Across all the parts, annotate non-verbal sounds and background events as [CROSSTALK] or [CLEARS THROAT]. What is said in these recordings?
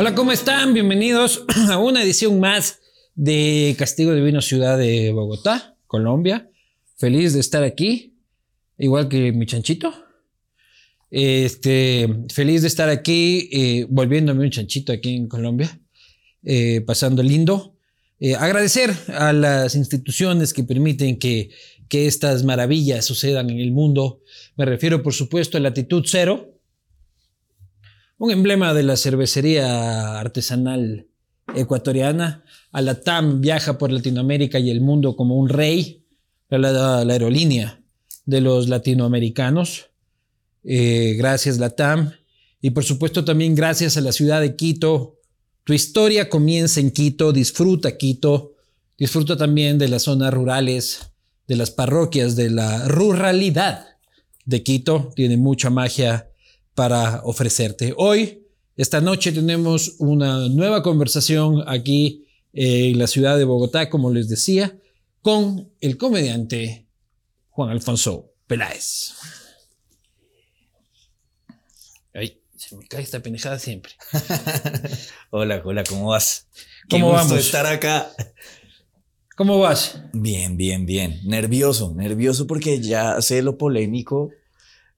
Hola, ¿cómo están? Bienvenidos [CLEARS THROAT] a una edición más de Castigo Divino Ciudad de Bogotá, Colombia. Feliz de estar aquí, igual que mi chanchito. Este, feliz de estar aquí, eh, volviéndome un chanchito aquí en Colombia, eh, pasando lindo. Eh, agradecer a las instituciones que permiten que, que estas maravillas sucedan en el mundo. Me refiero, por supuesto, a Latitud Cero, un emblema de la cervecería artesanal ecuatoriana. La TAM viaja por Latinoamérica y el mundo como un rey, la, la aerolínea de los latinoamericanos. Eh, gracias la TAM. Y por supuesto también gracias a la ciudad de Quito. Tu historia comienza en Quito, disfruta Quito, disfruta también de las zonas rurales, de las parroquias, de la ruralidad de Quito. Tiene mucha magia para ofrecerte. Hoy, esta noche, tenemos una nueva conversación aquí en la ciudad de Bogotá, como les decía, con el comediante Juan Alfonso Peláez. Ay, se me cae esta pendejada siempre. [LAUGHS] hola, hola, ¿cómo vas? ¿Cómo Qué vamos? gusto estar acá. ¿Cómo vas? Bien, bien, bien. Nervioso, nervioso porque ya sé lo polémico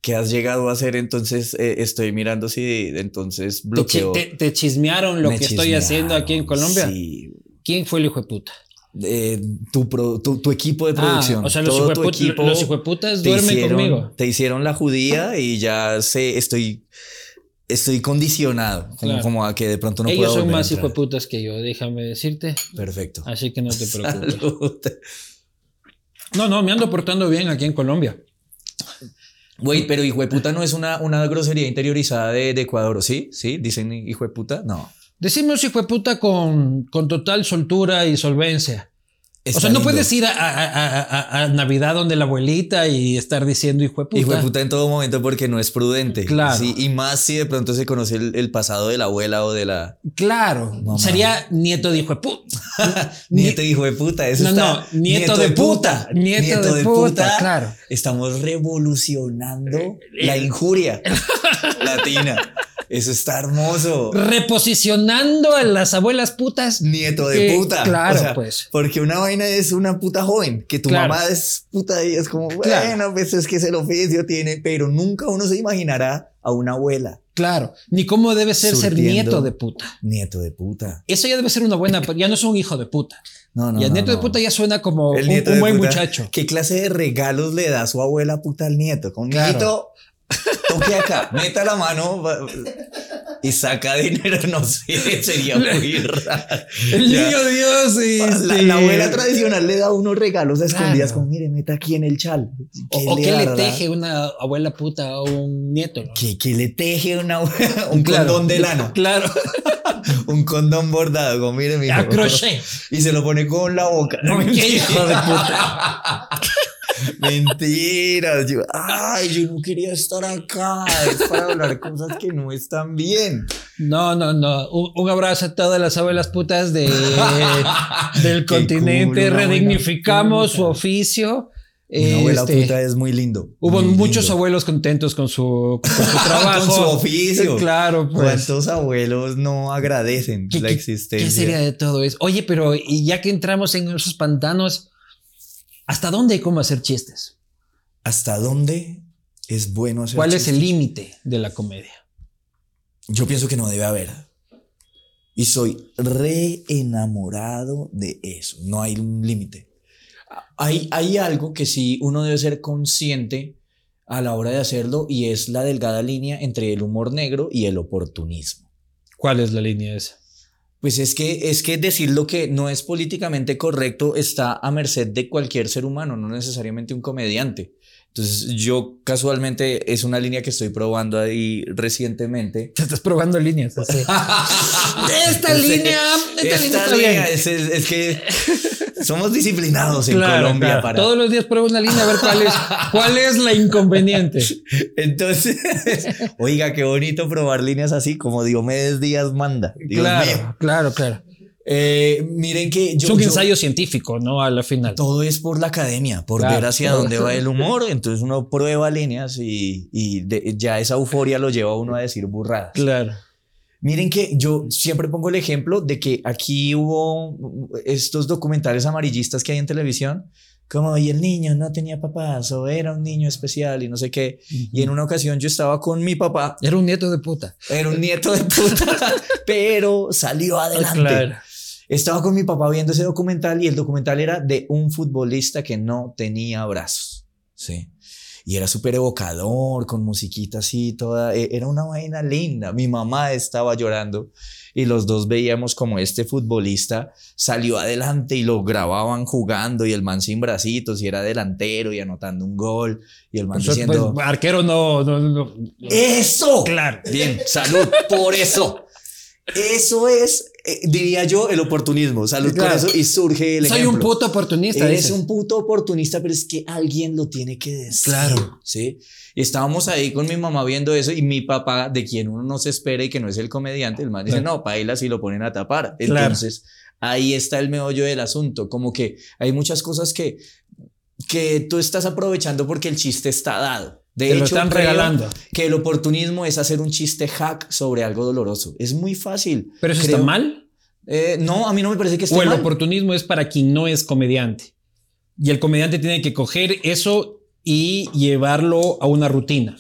que has llegado a hacer, entonces eh, estoy mirando si entonces ¿Te, bloqueo. te- te chismearon lo Me que estoy haciendo aquí en Colombia? Sí. ¿Quién fue el hijo de puta? Eh, tu, pro- tu, tu equipo de producción. Ah, o sea, los todo tu equipo los hijueputas duermen hicieron- conmigo. Te hicieron la judía y ya sé, estoy, estoy condicionado, como, Claro. como a que de pronto no Ellos puedo son más hijueputas que yo, déjame decirte. Perfecto. Así que no te [LAUGHS] preocupes. Salud. No, no, me ando portando bien aquí en Colombia. Güey, pero hijo de puta no es una, una grosería interiorizada de, de Ecuador, ¿o ¿sí? ¿Sí? ¿Dicen hijo de puta? No. Decimos hijo de puta con, con total soltura y solvencia. Está o sea, no puedes ir a, a- a- a- Navidad donde la abuelita y estar diciendo hijo de puta. Hijo de puta en todo momento porque no es prudente. Claro. Sí, y más si de pronto se conoce el, el pasado de la abuela o de la Claro, Mamá. sería nieto de hijo de puta. [LAUGHS] nieto hijo de puta. Eso No, está- no, nieto, de puta. Nieto, de, puta, claro. Estamos revolucionando la injuria [LAUGHS] latina. Eso está hermoso. Reposicionando a las abuelas putas. Nieto de que- puta. Claro, O sea, pues. Porque una vaina es una puta joven, que tu Claro. mamá es puta y es como, bueno, pues es que es el oficio tiene, pero nunca uno se imaginará a una abuela. Claro. Ni cómo debe ser ser nieto de puta. Nieto de puta. Eso ya debe ser una buena, ya no es un hijo de puta. No, no. y el no, nieto de puta ya suena como El un, buen puta, muchacho. ¿Qué clase de regalos le da su abuela puta al nieto? Con Claro. nieto, toque acá, meta la mano y saca dinero, no sé, sería muy raro. El Ya. niño Dios. La, este, la abuela tradicional le da unos regalos a escondidas, Claro. como mire, meta aquí en el chal. O, o qué le teje una abuela puta a un nieto. ¿no? ¿Qué, qué le teje una, un Claro. condón de lana? Claro. [LAUGHS] Un condón bordado, como mire, mi A crochet. Y se lo pone con la boca. No, Qué [LAUGHS] hijo de puta. [LAUGHS] Mentira. Yo, ay, yo no quería estar acá. Es para hablar cosas que no están bien. No, no, no. Un, un abrazo a todas las abuelas putas de, [LAUGHS] del continente. abuela Redignificamos su oficio. Una abuela Este, puta es muy lindo. Hubo muy muchos lindo. abuelos contentos con su, con su trabajo. [LAUGHS] Con su oficio. Claro, pues. ¿Cuántos abuelos no agradecen ¿Qué, la existencia? ¿Qué sería de todo eso? Oye, pero y ya que entramos en esos pantanos, ¿hasta dónde hay cómo hacer chistes? ¿Hasta dónde es bueno hacer ¿Cuál es el límite de la comedia? Yo pienso que no debe haber. Y soy re enamorado de eso. No hay un límite. Hay, hay algo que sí uno debe ser consciente a la hora de hacerlo y es la delgada línea entre el humor negro y el oportunismo. ¿Cuál es la línea esa? Pues es que, es que decir lo que no es políticamente correcto está a merced de cualquier ser humano, no necesariamente un comediante. Entonces yo casualmente es una línea que estoy probando ahí recientemente. Te estás probando líneas. [LAUGHS] esta línea, esta, línea está bien. línea es, es- es que somos disciplinados en Claro, Colombia claro. para. Todos los días pruebo una línea a ver cuál es, cuál es la inconveniente. Entonces, [LAUGHS] oiga, qué bonito probar líneas así como Diomedes Díaz manda. Dios claro, mío. claro, claro. Eh, miren que yo, es un yo- ensayo científico, ¿no? A la final. todo es por la academia, por Claro. ver hacia dónde va el humor. Entonces uno prueba líneas y, y de- ya esa euforia lo lleva a uno a decir burradas. Claro. Miren que yo siempre pongo el ejemplo de que aquí hubo estos documentales amarillistas que hay en televisión, como y el niño no tenía papás o era un niño especial y no sé qué. Y en una ocasión yo estaba con mi papá. Era un nieto de puta. Era un nieto de puta, [LAUGHS] pero salió adelante. Claro. Estaba con mi papá viendo ese documental y el documental era de un futbolista que no tenía brazos. Sí. Y era súper evocador, con musiquita así, toda. e- Era una vaina linda. Mi mamá estaba llorando y los dos veíamos como este futbolista salió adelante y lo grababan jugando y el man sin bracitos y era delantero y anotando un gol y el man Pues, diciendo. pues, arquero no, no, no. ¡Eso! Claro. Bien, salud por eso. [LAUGHS] Eso es, eh, diría yo, el oportunismo. Salud Claro. eso y surge el Soy ejemplo. un puto oportunista. Eres dices. un puto oportunista, pero es que alguien lo tiene que decir. Claro. Sí. Y estábamos ahí con mi mamá viendo eso y mi papá, de quien uno no se espera y que no es el comediante, el man dice, Claro. no, paila si lo ponen a tapar. Claro. Entonces, ahí está el meollo del asunto. Como que hay muchas cosas que, que tú estás aprovechando porque el chiste está dado. De Te lo hecho, están creo regalando. que el oportunismo es hacer un chiste hack sobre algo doloroso. Es muy fácil. Pero eso Creo- está mal. Eh, no, a mí no me parece que esté O el mal. oportunismo es para quien no es comediante. Y el comediante tiene que coger eso y llevarlo a una rutina.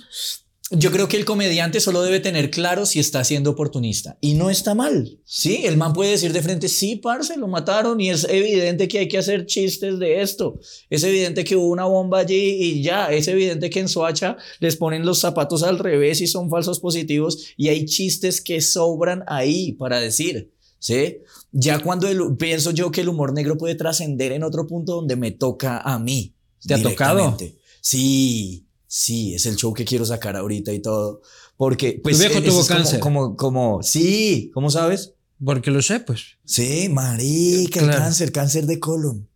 Yo creo que el comediante solo debe tener claro si está siendo oportunista. Y no está mal. Sí, el man puede decir de frente, sí, parce, lo mataron y es evidente que hay que hacer chistes de esto. Es evidente que hubo una bomba allí y ya. Es evidente que en Soacha les ponen los zapatos al revés y son falsos positivos y hay chistes que sobran ahí para decir. ¿Sí? Ya cuando el- pienso yo que el humor negro puede trascender en otro punto donde me toca a mí. ¿Te ha tocado? Sí, sí, es el show que quiero sacar ahorita y todo. Porque, pues. viejo eso tuvo es cáncer. Como, como, sí, ¿cómo sabes? Porque lo sé, pues. Sí, marica, el cáncer, cáncer de colon.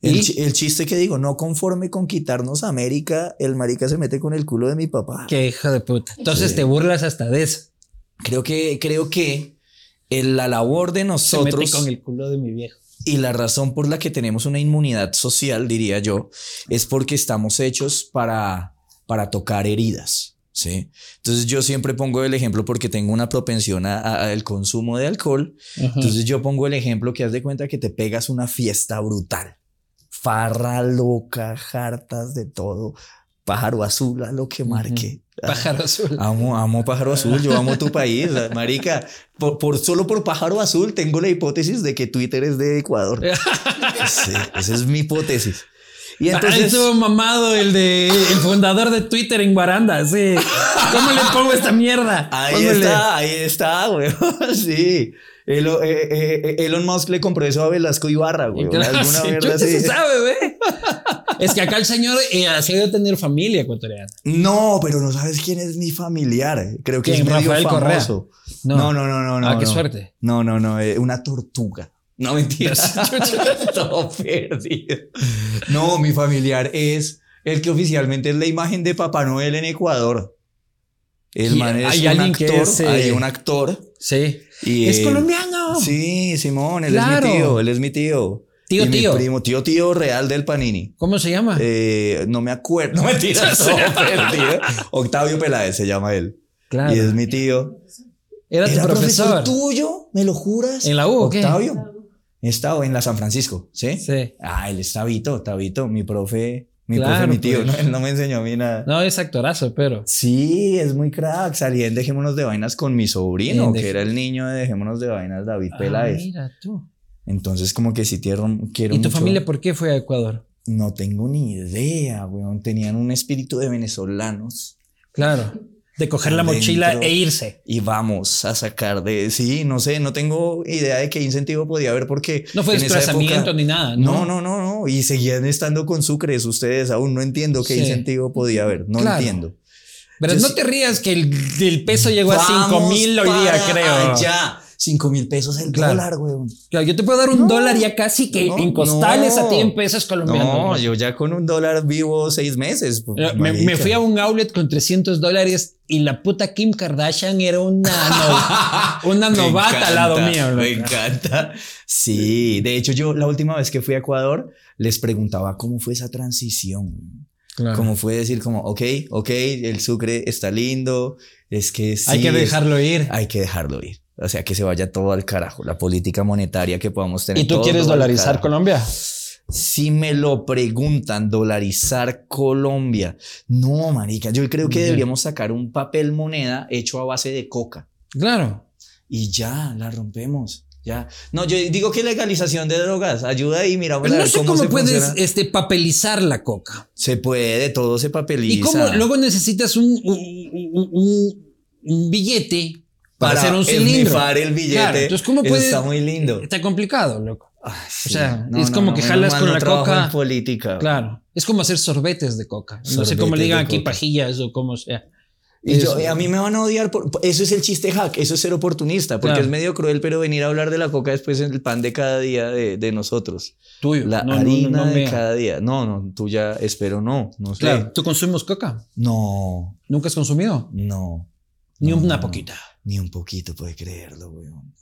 El, el chiste que digo, no conforme con quitarnos América, el marica se mete con el culo de mi papá. Qué hijo de puta. Entonces Sí. te burlas hasta de eso. Creo que, creo que el- la labor de Se mete nosotros con el culo de mi viejo. y la razón por la que tenemos una inmunidad social, diría yo, es porque estamos hechos para, para tocar heridas. ¿sí? Entonces yo siempre pongo el ejemplo porque tengo una propensión al consumo de alcohol. Entonces yo pongo el ejemplo que haz de cuenta que te pegas una fiesta brutal. Farra loca, hartas de todo. Pájaro azul a lo que marque. Pájaro azul. [LAUGHS] Amo, amo pájaro azul, yo amo tu país, [LAUGHS] marica. Por, por- solo por pájaro azul tengo la hipótesis de que Twitter es de Ecuador. [LAUGHS] Sí, esa es mi hipótesis. Y Ahí entonces, estuvo mamado el de el fundador de Twitter en Guaranda. Sí. ¿Cómo le pongo esta mierda? ahí Póngale. está, ahí está, güey. [LAUGHS] Sí. Eh, eh, Elon Musk le compró eso a Velasco Ibarra, güey. Claro, Alguna sí, así. se sabe, güey. Es que acá el señor eh, ha sido tener familia ecuatoriana. No, pero no sabes quién es mi familiar. Creo que ¿Quién? es medio Rafael Correa. No, no, no, no, no. ah, qué no. suerte. No, no, no, eh, una tortuga. No, mentira. [LAUGHS] Todo perdido. No, mi familiar es el que oficialmente es la imagen de Papá Noel en Ecuador. El man es hay un actor. es, eh, Hay un actor. Sí. Y es él- colombiano. Sí, Simón, él Claro. es mi tío, él es mi tío. Tío, Y mi tío. primo, tío, tío real del Panini. ¿Cómo se llama? Eh, no me acuerdo. No mentira, [LAUGHS] todo perdido. Octavio Peláez se llama él. claro. Y es mi tío. Era tu ¿Era profesor. tuyo? ¿Me lo juras? ¿En la U o Octavio. Estaba en la San Francisco, ¿sí? Sí. Ah, él está Vito, Tabito, mi profe, mi Claro, profe, mi tío, pues. [LAUGHS] ¿no? Él no me enseñó a mí nada. No, es actorazo, pero. Sí, es muy crack. Salí en Dejémonos de Vainas con mi sobrino, que era el niño de Dejémonos de Vainas, David Ah, Peláez. mira tú. Entonces, como que sí quiero, quiero ¿Y tu mucho- familia por qué fue a Ecuador? No tengo ni idea, weón. Tenían un espíritu de venezolanos. Claro. De coger la mochila e irse. Y vamos a sacar de... Sí, no sé, no tengo idea de qué incentivo podía haber porque... No fue desplazamiento ni nada. No, no, no, no. Y seguían estando con sucres ustedes. Aún no entiendo qué Sí. incentivo podía haber. No Claro. entiendo. Pero Yo no sí- te rías que el, el peso llegó a Vamos 5 mil hoy día, creo. allá. 5 mil pesos el Claro. dólar, weón. Claro, yo te puedo dar un No, dólar ya casi que no, en costales no. a ti en pesos colombianos. No, güey. yo ya con un dólar vivo seis meses. pues, Eh, Me, fui a un outlet con 300 dólares y la puta Kim Kardashian era una, no- [LAUGHS] una novata al lado mío. Me encanta. Sí, de hecho yo la última vez que fui a Ecuador les preguntaba cómo fue esa transición. Como fue decir como, ok, ok, el Sucre está lindo, es que sí. Hay que dejarlo ir. Hay que dejarlo ir. O sea, que se vaya todo al carajo. La política monetaria que podamos tener. ¿Y tú quieres dolarizar Colombia? Si me lo preguntan, dolarizar Colombia. No, marica, yo creo que deberíamos sacar un papel moneda hecho a base de coca. Claro. Y ya, la rompemos. Ya. No, yo digo que legalización de drogas ayuda y mira, no sé cómo, puedes este, papelizar la coca. Se puede, todo se papeliza. Y cómo luego necesitas un, un, billete para, hacer un cilindro. el billete. entonces, ¿cómo puedes? está muy lindo. Está complicado, loco. o sea, es como que jalas con la coca. política. Claro. Es como hacer sorbetes de coca. no sé cómo le digan aquí pajillas o como sea. Y yo, a mí me van a odiar por, eso es el chiste hack, eso es ser oportunista, porque es medio cruel, pero venir a hablar de la coca después en el pan de cada día de, de nosotros. Tuyo. La harina de cada día. No, no, tuya espero no, no sé. Claro, ¿tú consumes coca? No. ¿Nunca has consumido? No. Ni una poquita. Ni un poquito, puede creerlo, weón.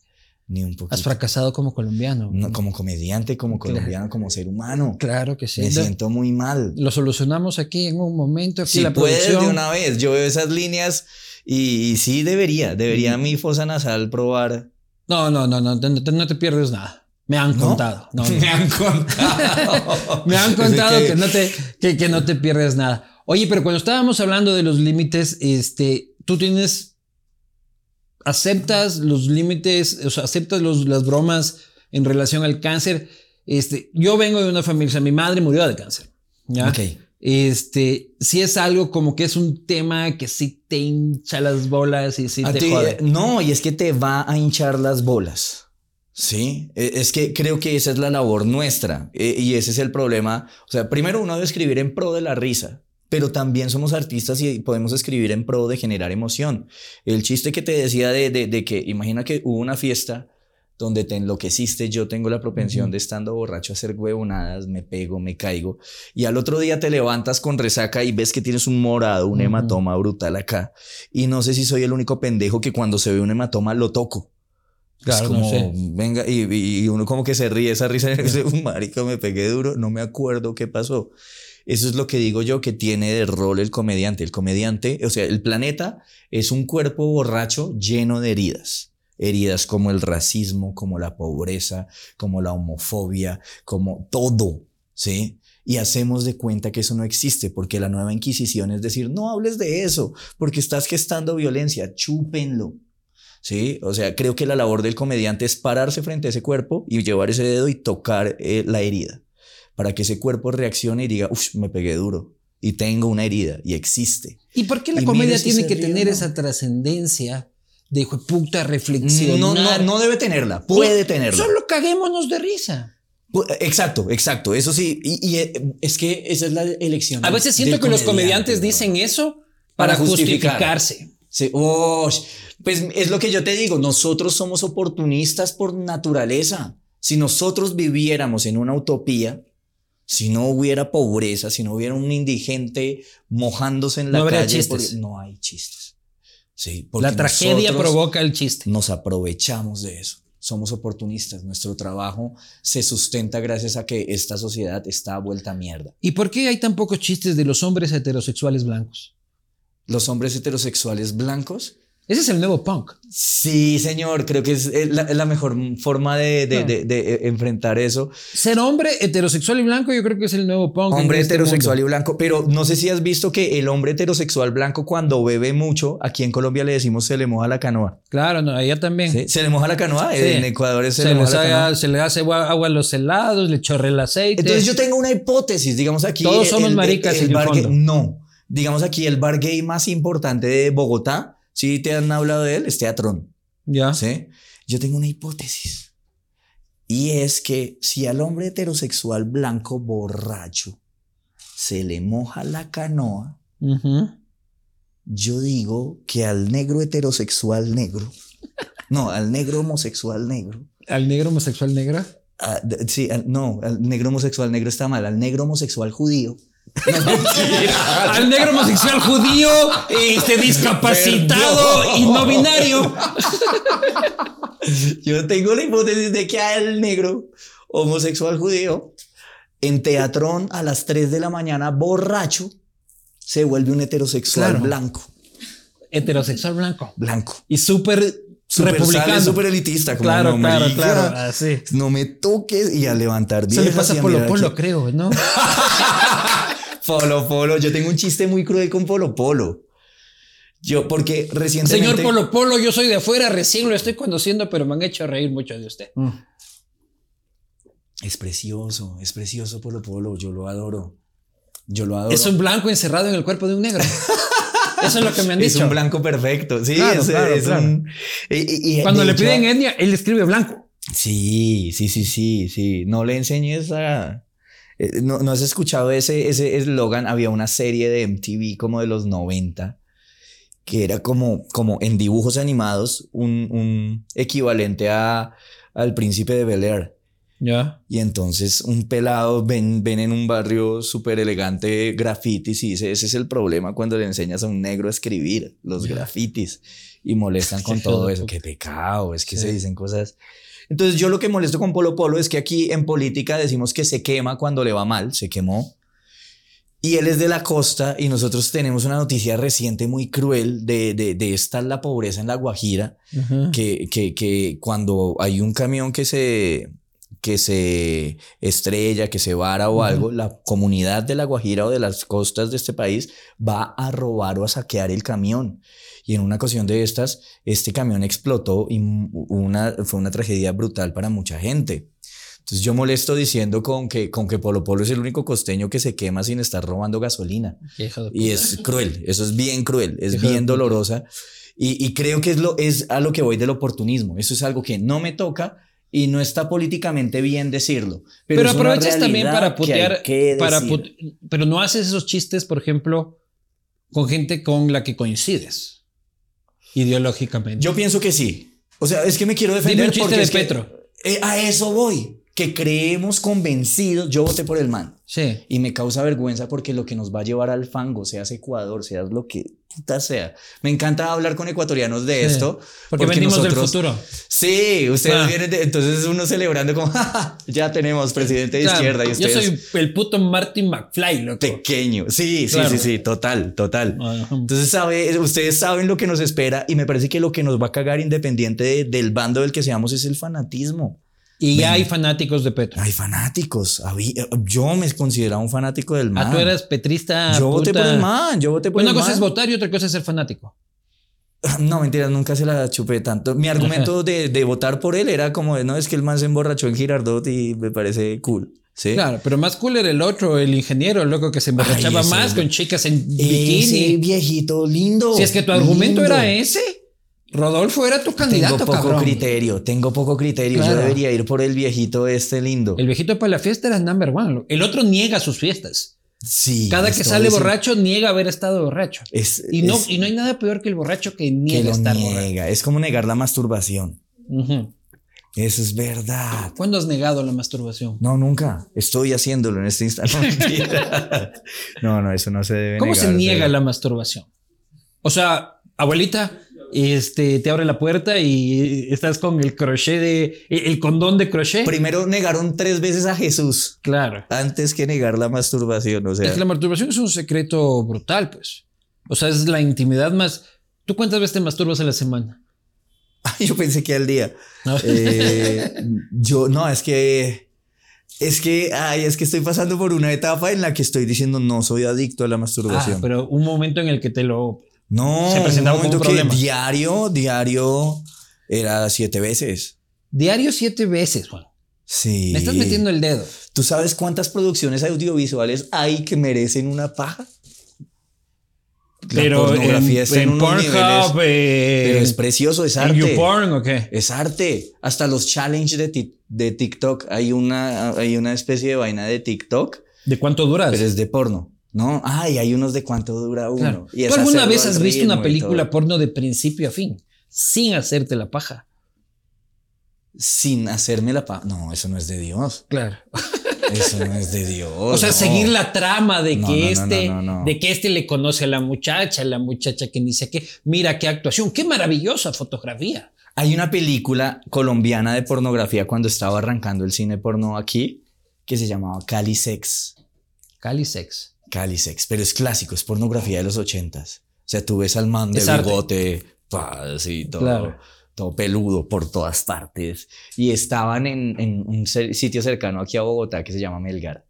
Ni un poquito. Has fracasado como colombiano. como comediante, como colombiano, como ser humano. Claro que sí. Me siento muy mal. Lo solucionamos aquí en un momento. Aquí si la puedes de una vez. Yo veo esas líneas y, sí debería. Debería mi fosa nasal probar. No, no, no, no, no, te pierdes nada. Me han contado. [LAUGHS] Me han contado. [LAUGHS] Me han contado que, no te, que, que no te pierdes nada. Oye, pero cuando estábamos hablando de los límites, este, tú tienes aceptas los límites, o sea, aceptas las bromas en relación al cáncer. Este, yo vengo de una familia, o sea, mi madre murió de cáncer. ¿ya? Este, si es algo como que es un tema que sí te hincha las bolas y sí te jode. No, y es que te va a hinchar las bolas. Sí, e, es que creo que esa es la labor nuestra e, y ese es el problema. O sea, primero uno debe escribir en pro de la risa pero también somos artistas y podemos escribir en pro de generar emoción. El chiste que te decía de, de, que, imagina que hubo una fiesta donde te enloqueciste, yo tengo la propensión de estando borracho a hacer huevonadas, me pego, me caigo, y al otro día te levantas con resaca y ves que tienes un morado, un hematoma brutal acá, y no sé si soy el único pendejo que cuando se ve un hematoma lo toco. Claro, como, venga, y, y, uno como que se ríe, esa risa, un [LAUGHS] marica, me pegué duro, no me acuerdo qué pasó. Eso es lo que digo yo que tiene de rol el comediante. El comediante, o sea, el planeta es un cuerpo borracho lleno de heridas. Heridas como el racismo, como la pobreza, como la homofobia, como todo, ¿sí? Y hacemos de cuenta que eso no existe, porque la nueva Inquisición es decir, no hables de eso, porque estás gestando violencia, chúpenlo. ¿Sí? O sea, creo que la labor del comediante es pararse frente a ese cuerpo y llevar ese dedo y tocar eh, la herida para que ese cuerpo reaccione y diga, uff, me pegué duro y tengo una herida y existe. ¿Y por qué la comedia tiene que tener esa trascendencia de hijo puta reflexión? No, no, no debe tenerla, puede tenerla. Solo caguémonos de risa. Exacto, exacto. Eso sí, y, eh, es que esa es la elección. A veces siento que los comediantes dicen eso para, justificarse. Sí, pues es lo que yo te digo, nosotros somos oportunistas por naturaleza. Si nosotros viviéramos en una utopía, si no hubiera pobreza, si no hubiera un indigente mojándose en la no calle, chistes. no hay chistes. Sí, la tragedia provoca el chiste. Nos aprovechamos de eso. Somos oportunistas. Nuestro trabajo se sustenta gracias a que esta sociedad está vuelta a mierda. ¿Y por qué hay tan pocos chistes de los hombres heterosexuales blancos? Los hombres heterosexuales blancos ese es el nuevo punk. Sí, señor, creo que es la, mejor forma de, eh, enfrentar eso. Ser hombre heterosexual y blanco, yo creo que es el nuevo punk. Hombre este heterosexual y blanco, pero no sé si has visto que el hombre heterosexual blanco cuando bebe mucho, aquí en Colombia le decimos se le moja la canoa. Claro, no, allá también. Se le moja la canoa, en Ecuador se, le moja la canoa. Se le hace agua a los helados, le chorre el aceite. Entonces yo tengo una hipótesis, digamos aquí. Todos somos maricas el, el, No, digamos aquí el bar gay más importante de Bogotá si te han hablado de él, es Teatrón. Ya. ¿Sí? Yo tengo una hipótesis. Y es que si al hombre heterosexual blanco borracho se le moja la canoa, yo digo que al negro heterosexual negro, [LAUGHS] no, al negro homosexual negro. ¿Al negro homosexual negro? Ah, sí, no, al negro homosexual negro está mal, al negro homosexual judío Al negro homosexual judío, este discapacitado y no binario. Yo tengo la hipótesis de que al negro homosexual judío en teatrón a las 3 de la mañana borracho se vuelve un heterosexual Claro. blanco. Heterosexual blanco. Blanco. Y súper Super republicano. súper elitista. Como, Claro, no, claro, marica, claro. Así. No me toques y a levantar Eso le viejas pasa Polo Polo, creo, ¿no? [LAUGHS] Polo Polo. Yo tengo un chiste muy cruel con Polo Polo. Yo, porque recientemente. Señor Polo Polo, yo soy de afuera, recién lo estoy conociendo, pero me han hecho reír mucho de usted. Es precioso, es precioso Polo Polo. Yo lo adoro. Yo lo adoro. Es un blanco encerrado en el cuerpo de un negro. [LAUGHS] Eso es lo que me han Es dicho. un blanco perfecto. Sí, Claro, es, claro, es claro. un. y- y- y Cuando le hecho- piden etnia, él escribe blanco. Sí, sí, sí, sí, sí. No le enseñes a. eh, ¿No, no has escuchado ese ese eslogan? Había una serie de MTV como de los 90 que era como, como en dibujos animados un, un equivalente a, al príncipe de Bel Air. Ya. Y entonces un pelado ven, ven en un barrio súper elegante grafitis y dice, ese es el problema cuando le enseñas a un negro a escribir los grafitis y molestan con [LAUGHS] todo eso. Qué pecado, es que Sí. se dicen cosas. Entonces yo lo que molesto con Polo Polo es que aquí en política decimos que se quema cuando le va mal, se quemó. Y él es de la costa y nosotros tenemos una noticia reciente muy cruel de, de, de esta la pobreza en La Guajira que, que, que cuando hay un camión que se, que se estrella, que se vara o algo, la comunidad de La Guajira o de las costas de este país va a robar o a saquear el camión. Y en una ocasión de estas, este camión explotó y una, fue una tragedia brutal para mucha gente. Entonces yo molesto diciendo con que, con que Polo Polo es el único costeño que se quema sin estar robando gasolina. Y es cruel, eso es bien cruel, es Hijo bien dolorosa. Y, y creo que es, lo, es a lo que voy del oportunismo. Eso es algo que no me toca y no está políticamente bien decirlo. Pero, Pero, aprovechas también para que putear. que Para decir. put- pero no haces esos chistes, por ejemplo, con gente con la que coincides ideológicamente. Yo pienso que sí. O sea, es que me quiero Dime defender un chiste porque de que, Petro. eh, a eso voy. Que creemos convencidos. Yo voté por el man. Sí. Y me causa vergüenza porque lo que nos va a llevar al fango, seas Ecuador, seas lo que puta sea. Me encanta hablar con ecuatorianos de Sí. esto. Porque, venimos del futuro. Sí, ustedes Ah. vienen de, entonces uno celebrando como [LAUGHS] "Ja, ja, ya tenemos presidente de Claro, izquierda y yo soy el puto Martin McFly, loco. pequeño. Sí, sí, Claro. sí, sí, total, total. Ajá. Entonces sabe, ustedes saben lo que nos espera y me parece que lo que nos va a cagar independiente de- del bando del que seamos es el fanatismo. Y ya hay fanáticos de Petro. Hay fanáticos. había- yo me consideraba un fanático del man. Ah, tú eras petrista. yo voté por el man, yo voté por Una el cosa man. es votar y otra cosa es ser fanático. [LAUGHS] No, mentiras, nunca se la chupé tanto. Mi argumento [LAUGHS] de, de votar por él era como, de, no, es que el man se emborrachó en Girardot y me parece cool. ¿sí? Claro, pero más cool era el otro, el ingeniero, el loco que se emborrachaba ese más con chicas en Ese bikini. viejito lindo. Si es que tu argumento era ese, Rodolfo era tu candidato, Tengo poco cabrón. criterio, tengo poco criterio. Claro. Yo debería ir por el viejito este lindo. El viejito para la fiesta era number one. El otro niega sus fiestas. sí. Cada que sale diciendo- borracho, niega haber estado borracho. Es, Y no, es y no hay nada peor que el borracho que que niega lo estar borracho. niega. Es como negar la masturbación. Ujú. Eso es verdad. ¿Cuándo has negado la masturbación? No, nunca. Estoy haciéndolo en este instante. [LAUGHS] [LAUGHS] No, no, eso no se debe ¿Cómo se niega pero- la masturbación? O sea, abuelita, este, te abre la puerta y estás con el crochet de, el condón de crochet. Primero negaron tres veces a Jesús Claro. antes que negar la masturbación. O sea, Es que la masturbación es un secreto brutal, pues. O sea, es la intimidad más. ¿Tú cuántas veces te masturbas a la semana? [LAUGHS] yo pensé que al día. ¿No? Eh, yo, no, es que. Es que, ay, es que estoy pasando por una etapa en la que estoy diciendo no soy adicto a la Ah, masturbación. pero un momento en el que te lo. No, se presentaba un como un momento que problema. diario, diario era siete veces. Diario siete veces, Juan. Sí. Me estás metiendo el dedo. ¿Tú sabes cuántas producciones audiovisuales hay que merecen una paja? La Pero pornografía en, está en en unos Pornhub, niveles- eh, Pero es precioso, es arte. YouPorn o qué? Es arte. Hasta los challenges de, ti- de TikTok. Hay una, hay una especie de vaina de TikTok, ¿De cuánto duras? pero es de porno. ¿No? Ay, hay unos de cuánto dura uno. Claro. Y ¿Tú alguna vez has visto una película porno de principio a fin? Sin hacerte la paja. sin hacerme la paja? No, eso no es de Dios. Claro. Eso no es de Dios. [LAUGHS] O sea, no. seguir la trama de No, que no, este, de que este le conoce a la muchacha, la muchacha que ni sé qué. Mira qué actuación, qué maravillosa fotografía. Hay una película colombiana de pornografía cuando estaba arrancando el cine porno aquí que se llamaba Cali Sex. Cali Sex. Calisex, pero es clásico, es pornografía de los ochentas. O sea, tú ves al man de Es bigote, pa, así, todo, Claro. todo peludo por todas partes. Y estaban en, en un sitio cercano aquí a Bogotá que se llama Melgar.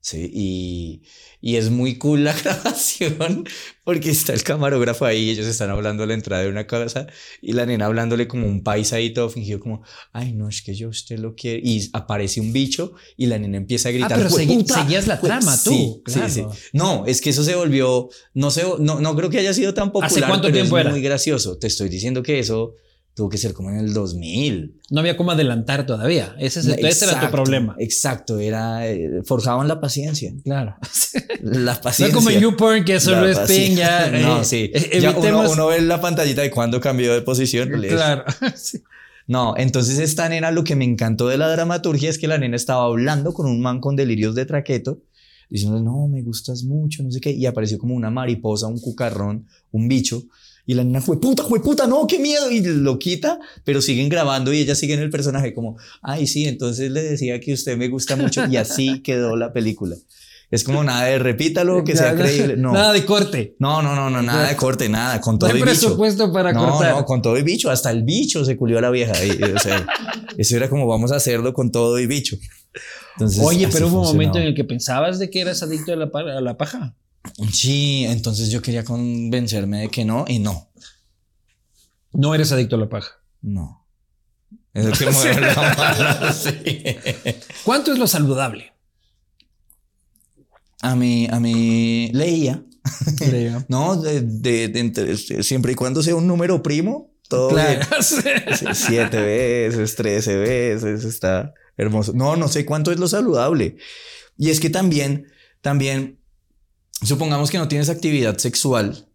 Sí, y, y es muy cool la [LAUGHS] grabación porque está el camarógrafo ahí, ellos están hablando a la entrada de una casa y la nena hablándole como un paisa ahí todo fingido como, ay no, es que yo usted lo quiere y aparece un bicho y la nena empieza a gritar. Ah, pero seguías la trama tú, Sí, claro. sí, sí. No, es que eso se volvió, no sé, no, no creo que haya sido tan popular. cuánto pero tiempo es era? muy gracioso. Te estoy diciendo que eso tuvo que ser como en el 2000. No había cómo adelantar todavía. Ese, es el- ese era tu problema. Exacto, era, eh, forjaban la paciencia. Claro. [LAUGHS] La [LAUGHS] No paciencia. es como en YouPorn que solo es ya. [LAUGHS] No, eh, sí. eh, Ya uno, ve la pantallita de cuándo cambió de posición. Claro. Sí. No, entonces esta nena lo que me encantó de la dramaturgia es que la nena estaba hablando con un man con delirios de traqueto, diciéndole, no, me gustas mucho, no sé qué, y apareció como una mariposa, un cucarrón, un bicho, y la nena fue puta, fue puta, no, qué miedo, y lo quita, pero siguen grabando y ella sigue en el personaje como, ay, sí, entonces le decía que usted me gusta mucho, y así [LAUGHS] quedó la película. Es como nada de repítalo, que sea creíble. No, Nada de corte. no, no, no, no, nada de corte, nada, con No todo hay y bicho. presupuesto para No, cortar. no, con todo y bicho, hasta el bicho se culió a la vieja. y, o sea, [LAUGHS] eso era como vamos a hacerlo con todo y bicho. Entonces, Oye, pero hubo un momento en el que pensabas de que eras adicto a la, pa- a la paja. Sí, entonces yo quería convencerme de que no y no, No eres adicto a la paja. no. Es el que mueve la mano, sí. ¿Cuánto es lo saludable? A mí, a mí leía, Leo. [LAUGHS] ¿no? De, de- de entre- siempre y cuando sea un número primo, todo Claro. bien. [LAUGHS] Siete veces, trece veces, está hermoso. No, no sé cuánto es lo saludable. Y es que también, también, supongamos que no tienes actividad sexual,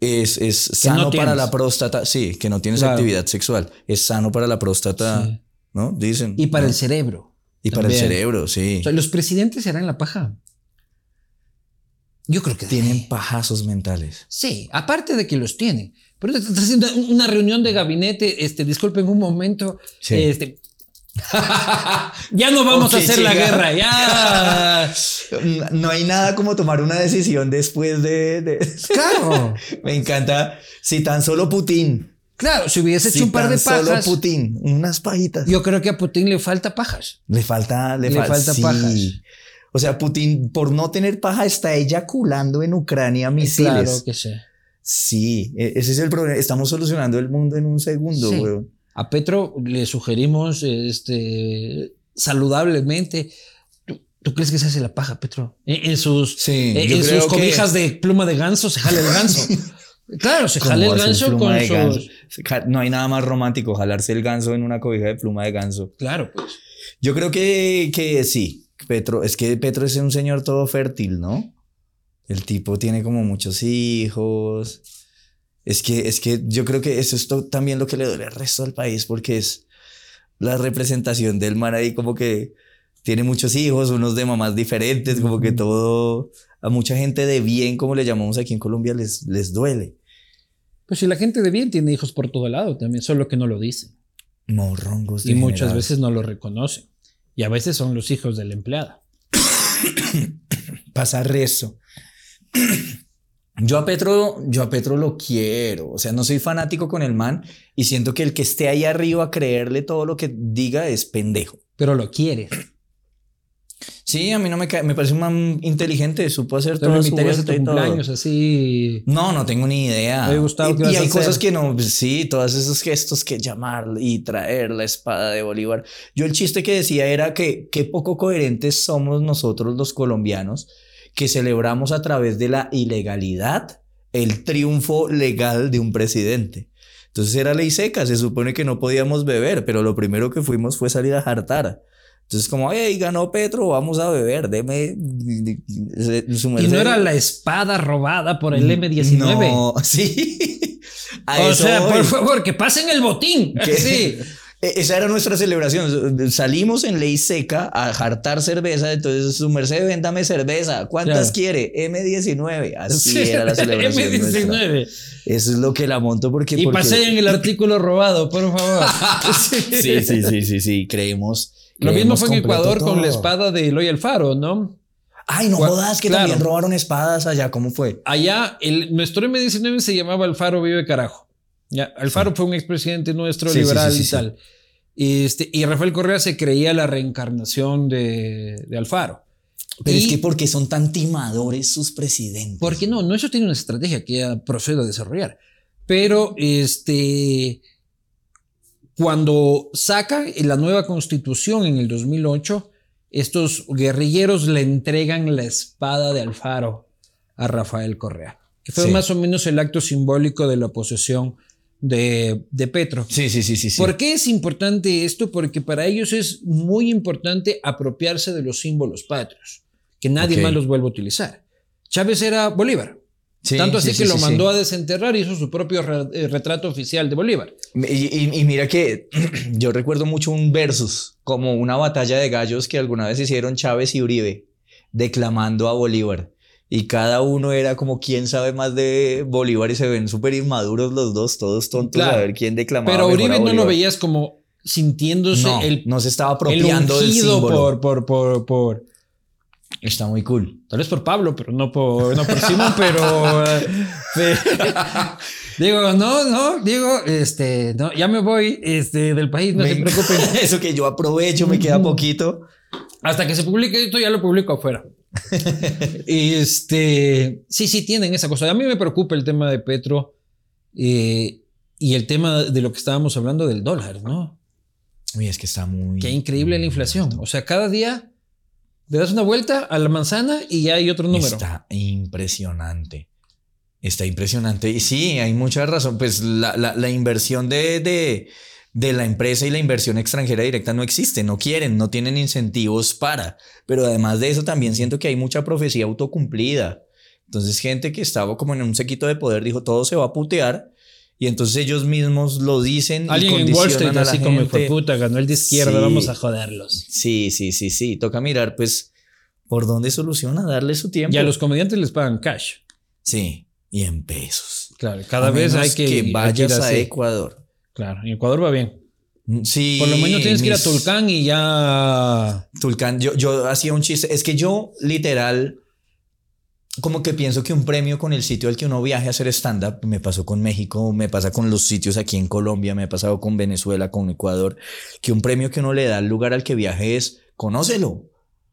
es, es sano no para la próstata. Sí, que no tienes Claro. actividad sexual. Es sano para la próstata, Sí. ¿no? Dicen. Y para ¿no? el cerebro. Y para el cerebro, sí. O sea, los presidentes serán la paja. Yo creo que Tienen pajazos mentales. Sí, aparte de que los tienen. Pero estás haciendo una reunión de gabinete, este, disculpen un momento, Sí. este, [LAUGHS] ya no vamos a hacer la guerra, ya. [LAUGHS] No hay nada como tomar una decisión después de... de- Claro, [LAUGHS] Me encanta. Si tan solo Putin. claro, si hubiese hecho Si un par de tan solo pajas, Putin. Unas pajitas. yo creo que a Putin le falta pajas. Le falta, le, Le fal- falta sí. pajas. O sea, Putin, por no tener paja, está eyaculando en Ucrania misiles. Claro que sí. Sí, e- ese es el problema. Estamos solucionando el mundo en un segundo, Sí. weón. A Petro le sugerimos, este, saludablemente. ¿Tú, tú crees que se hace la paja, Petro? En, en sus, Sí, yo en sus que- cobijas de pluma de ganso se jala el ganso. [LAUGHS] claro, se ¿Cómo jala el ganso con de sus. ganso? No hay nada más romántico, jalarse el ganso en una cobija de pluma de ganso. Claro, pues. Yo creo que, que sí. Petro, es que Petro es un señor todo fértil, ¿no? El tipo tiene como muchos hijos. Es que, es que yo creo que eso es también lo que le duele al resto del país, porque es la representación del man ahí como que tiene muchos hijos, unos de mamás diferentes, como que todo, a mucha gente de bien, como le llamamos aquí en Colombia, les, les duele. Pues si la gente de bien tiene hijos por todo lado también, solo que no lo dicen. Morrongos. Y muchas veces no lo reconocen. Y a veces son los hijos de la empleada. [COUGHS] pasa rezo. Yo a Petro, yo a Petro lo quiero, o sea, no soy fanático con el man y siento que el que esté ahí arriba a creerle todo lo que diga es pendejo. Pero lo quieres. Sí, a mí no me cae, me parece un man inteligente, supo hacer todo su invitarías a tu vuelta y todo. cumpleaños así. No, no tengo ni idea. Oye, Gustavo, y ¿qué vas y hay cosas que no, pues sí, todos esos gestos que llamar y traer la espada de Bolívar. Yo el chiste que decía era que qué poco coherentes somos nosotros los colombianos que celebramos a través de la ilegalidad el triunfo legal de un presidente. Entonces era ley seca, se supone que no podíamos beber, pero lo primero que fuimos fue salir a jartar. Entonces como, hey, ganó Petro, vamos a beber, deme su Y merced". no era la espada robada por el M19. No, [LAUGHS] sí. A o sea, voy. por favor, que pasen el botín. [LAUGHS] Que- Sí. E- Esa era nuestra celebración. Salimos en ley seca a jartar cerveza. Entonces, su merced, véndame cerveza. ¿Cuántas Claro. quiere? M19. Así Sí, era la celebración. [LAUGHS] nuestra. M19. Eso es lo que la monto porque. Y porque- paseen el artículo robado, por favor. [LAUGHS] Sí, sí, sí, sí, sí. Creemos. Lo mismo fue en Ecuador con la espada de Eloy Alfaro, ¿no? Ay, no jodas, que también robaron espadas allá. ¿Cómo fue? Allá, el, nuestro M19 se llamaba Alfaro Vive Carajo. Ya, Alfaro fue un expresidente nuestro liberal y tal. Este, y Rafael Correa se creía la reencarnación de, de Alfaro. Pero es que porque son tan timadores sus presidentes. Porque no, no, eso tiene una estrategia que ya procedo a desarrollar. Pero este, cuando saca la nueva constitución en el 2008, estos guerrilleros le entregan la espada de Alfaro a Rafael Correa, que fue más o menos el acto simbólico de la posesión de, de, Petro. Sí, sí, sí, sí, ¿Por qué es importante esto? Porque para ellos es muy importante apropiarse de los símbolos patrios, que nadie más los vuelva a utilizar. Chávez era Bolívar. Tanto así que lo mandó a desenterrar y hizo su propio eh, retrato oficial de Bolívar. Y, y, mira que [CLEARS THROAT] yo recuerdo mucho un versus, como una batalla de gallos que alguna vez hicieron Chávez y Uribe, declamando a Bolívar y cada uno era como quién sabe más de Bolívar y se ven súper inmaduros los dos, todos tontos a ver quién declamaba. Pero Uribe no lo veías como sintiéndose no, el no se estaba apropiando del símbolo. Por, por, por, Está muy cool. Tal vez por Pablo, pero no por, no por Simón, pero, [LAUGHS] eh, [LAUGHS] digo, no, no, digo, este, no, ya me voy este, del país, no se preocupen. [LAUGHS] Eso que yo aprovecho, me queda poquito. Hasta que se publique esto, ya lo publico afuera. [LAUGHS] este, sí, sí, tienen esa cosa. A mí me preocupa el tema de Petro eh, y el tema de lo que estábamos hablando del dólar, ¿no? Uy, es que está muy. Qué increíble la inflación. O sea, cada día le das una vuelta a la manzana y ya hay otro número. Está impresionante. Está impresionante. Y sí, hay mucha razón. Pues la, la, inversión de, de, de la empresa y la inversión extranjera directa no existe, no quieren, no tienen incentivos para. Pero además de eso también siento que hay mucha profecía autocumplida. Entonces gente que estaba como en un sequito de poder dijo todo se va a putear y entonces ellos mismos lo dicen Alguien y en Wall Street así como fue puta, ganó el de izquierda, vamos a joderlos. Sí, sí, sí, sí, toca mirar pues por dónde soluciona, darle su tiempo. Y a los comediantes les pagan cash. Sí, y en pesos. Claro, cada vez hay que, que vayas a Ecuador. Claro, en Ecuador va bien. Mm, sí. Por lo menos tienes que ir a Tulcán y ya. Tulcán, yo, yo hacía un chiste. Es que yo, literal, como que pienso que un premio con el sitio al que uno viaje a hacer stand-up, me pasó con México, me pasa con los sitios aquí en Colombia, me ha pasado con Venezuela, con Ecuador, que un premio que uno le da al lugar al que viaje es conócelo.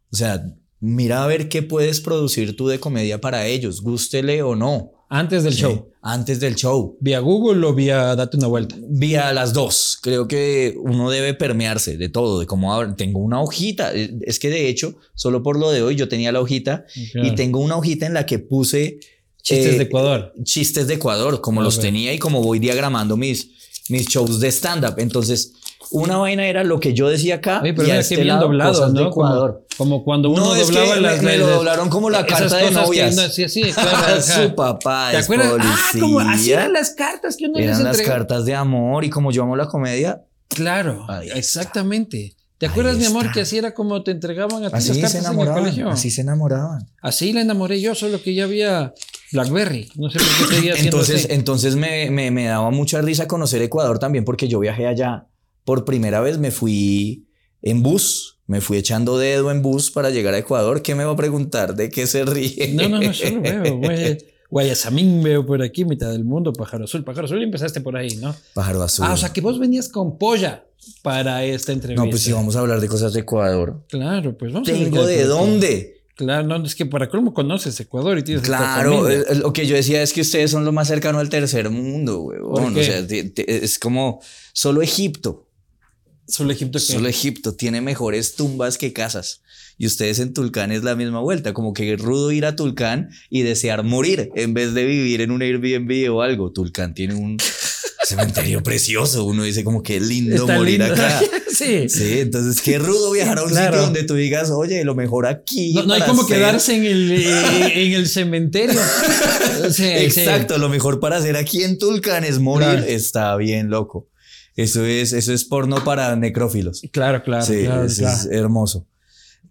O sea, mira a ver qué puedes producir tú de comedia para ellos, gústele o no. Antes del show. Antes del show. ¿Vía Google o vía date una vuelta? Vía las dos. Creo que uno debe permearse de todo, de cómo tengo una hojita. Eh, es que de hecho, solo por lo de hoy yo tenía la hojita y tengo una hojita en la que puse chistes de eh, Ecuador. Chistes de Ecuador, como los tenía y como voy diagramando mis, mis shows de stand-up. Entonces, una vaina era lo que yo decía acá pero y a este bien doblado, ¿no? Ecuador. Como, cuando uno doblaba las me, me lo doblaron como la carta de novias. sí, sí, claro, [LAUGHS] Su papá ¿Te acuerdas? Ah, como así eran las cartas que uno eran las cartas de amor y como yo amo la comedia. Claro, exactamente. ¿Te acuerdas, mi amor, que así era como te entregaban a ti así las cartas se enamoraban, en el colegio? Así se enamoraban. Así la enamoré yo, solo que ya había Blackberry. No sé por qué seguía haciendo Entonces, entonces me, me, me daba mucha risa conocer Ecuador también porque yo viajé allá por primera vez me fui en bus, me fui echando dedo en bus para llegar a Ecuador. ¿Qué me va a preguntar? ¿De qué se ríe? No, no, no, yo lo veo. [LAUGHS] Guayasamín veo por aquí, mitad del mundo, pájaro azul. Pájaro azul empezaste por ahí, ¿no? Pájaro azul. Ah, o sea que vos venías con polla para esta entrevista. No, pues si vamos a hablar de cosas de Ecuador. Claro, pues vamos ¿Tengo a de dónde? Claro, no, es que para cómo conoces Ecuador y tienes Claro, lo que yo decía es que ustedes son lo más cercano al tercer mundo. O sea, es como solo Egipto. Solo Egipto. Solo Egipto tiene mejores tumbas que casas. Y ustedes en Tulcán es la misma vuelta, como que rudo ir a Tulcán y desear morir en vez de vivir en un Airbnb o algo. Tulcán tiene un [LAUGHS] cementerio precioso. Uno dice como que lindo morir acá. [LAUGHS] sí. Sí, entonces qué rudo viajar a un sitio donde tú digas, oye, lo mejor aquí. No, hay como quedarse en el, eh, [LAUGHS] en el cementerio. Exacto, lo mejor para hacer aquí en Tulcán es morir. Está bien loco. Eso es, eso es porno para necrófilos. Claro, claro. Sí, claro, es hermoso.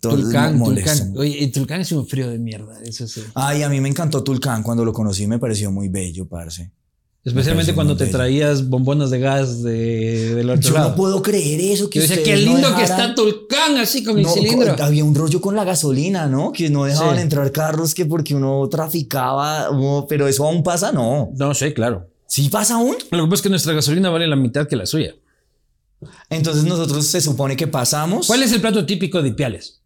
Tulcán, Tulcán. Oye, Tulcán es un frío de mierda, eso sí. Ay, a mí me encantó Tulcán. Cuando lo conocí me pareció muy bello, parce. Especialmente cuando te bello. traías bombonas de gas de, del otro Yo lado. no puedo creer eso. Que Yo decía, qué no lindo que está Tulcán así con el No, cilindro. co- había un rollo con la gasolina, ¿no? Que no dejaban Sí. entrar carros que porque uno traficaba, pero eso aún pasa, no. No, sí, claro. ¿Sí pasa aún? Lo que pasa es que nuestra gasolina vale la mitad que la suya. Entonces nosotros se supone que pasamos ¿Cuál es el plato típico de Ipiales?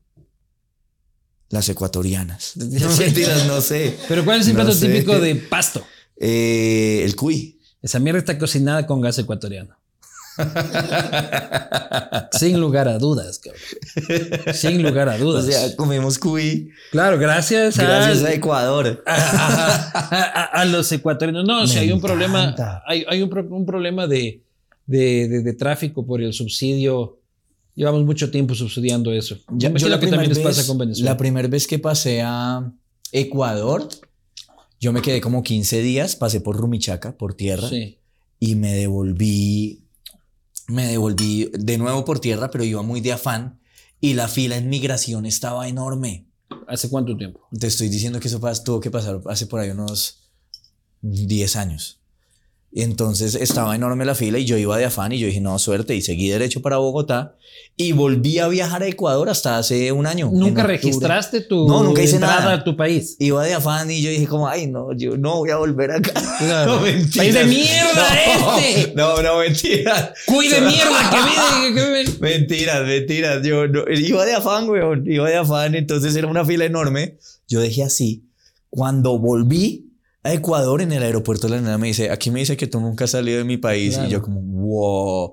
las ecuatorianas. [LAUGHS] No mentiras, no sé. Pero ¿cuál es el No plato sé. típico de Pasto? Eh, el cuy. Esa mierda está cocinada con gas ecuatoriano. [LAUGHS] Sin lugar a dudas, cabrón. Sin lugar a O dudas. sea, comemos cuy claro, gracias, gracias a, a Ecuador. a- a- a- a los ecuatorianos. No, o sea, Me hay un problema, hay, hay un, pro- un problema de, de, de- de tráfico por el subsidio. Llevamos mucho tiempo subsidiando eso. Ya- Yo imagino que también les pasa con Venezuela. La primera vez que pasé a Ecuador, yo me quedé como 15 días, pasé por Rumichaca, por tierra, Sí. y me devolví, me devolví de nuevo por tierra, pero iba muy de afán, y la fila en migración estaba enorme. ¿Hace cuánto tiempo? Te estoy diciendo que eso tuvo que pasar hace por ahí unos 10 años. Entonces estaba enorme la fila y yo iba de afán y yo dije, no, suerte, y seguí derecho para Bogotá y volví a viajar a Ecuador hasta hace un año. ¿Nunca registraste tu No, nunca hice entrada nada. a tu país? Iba de afán y yo dije como, ay, no, yo no voy a volver acá. [LAUGHS] Claro. No, mentiras. ¡País de mierda no, este! No, no, mentiras. ¡Cuy de [LAUGHS] mierda! que vive. Mentiras, mentiras. Yo no- iba de afán, weón. Iba de afán. Entonces era una fila enorme. Yo dejé así. Cuando volví a Ecuador en el aeropuerto, la nena me dice, aquí me dice que tú nunca has salido de mi país. Claro. Y yo como, wow.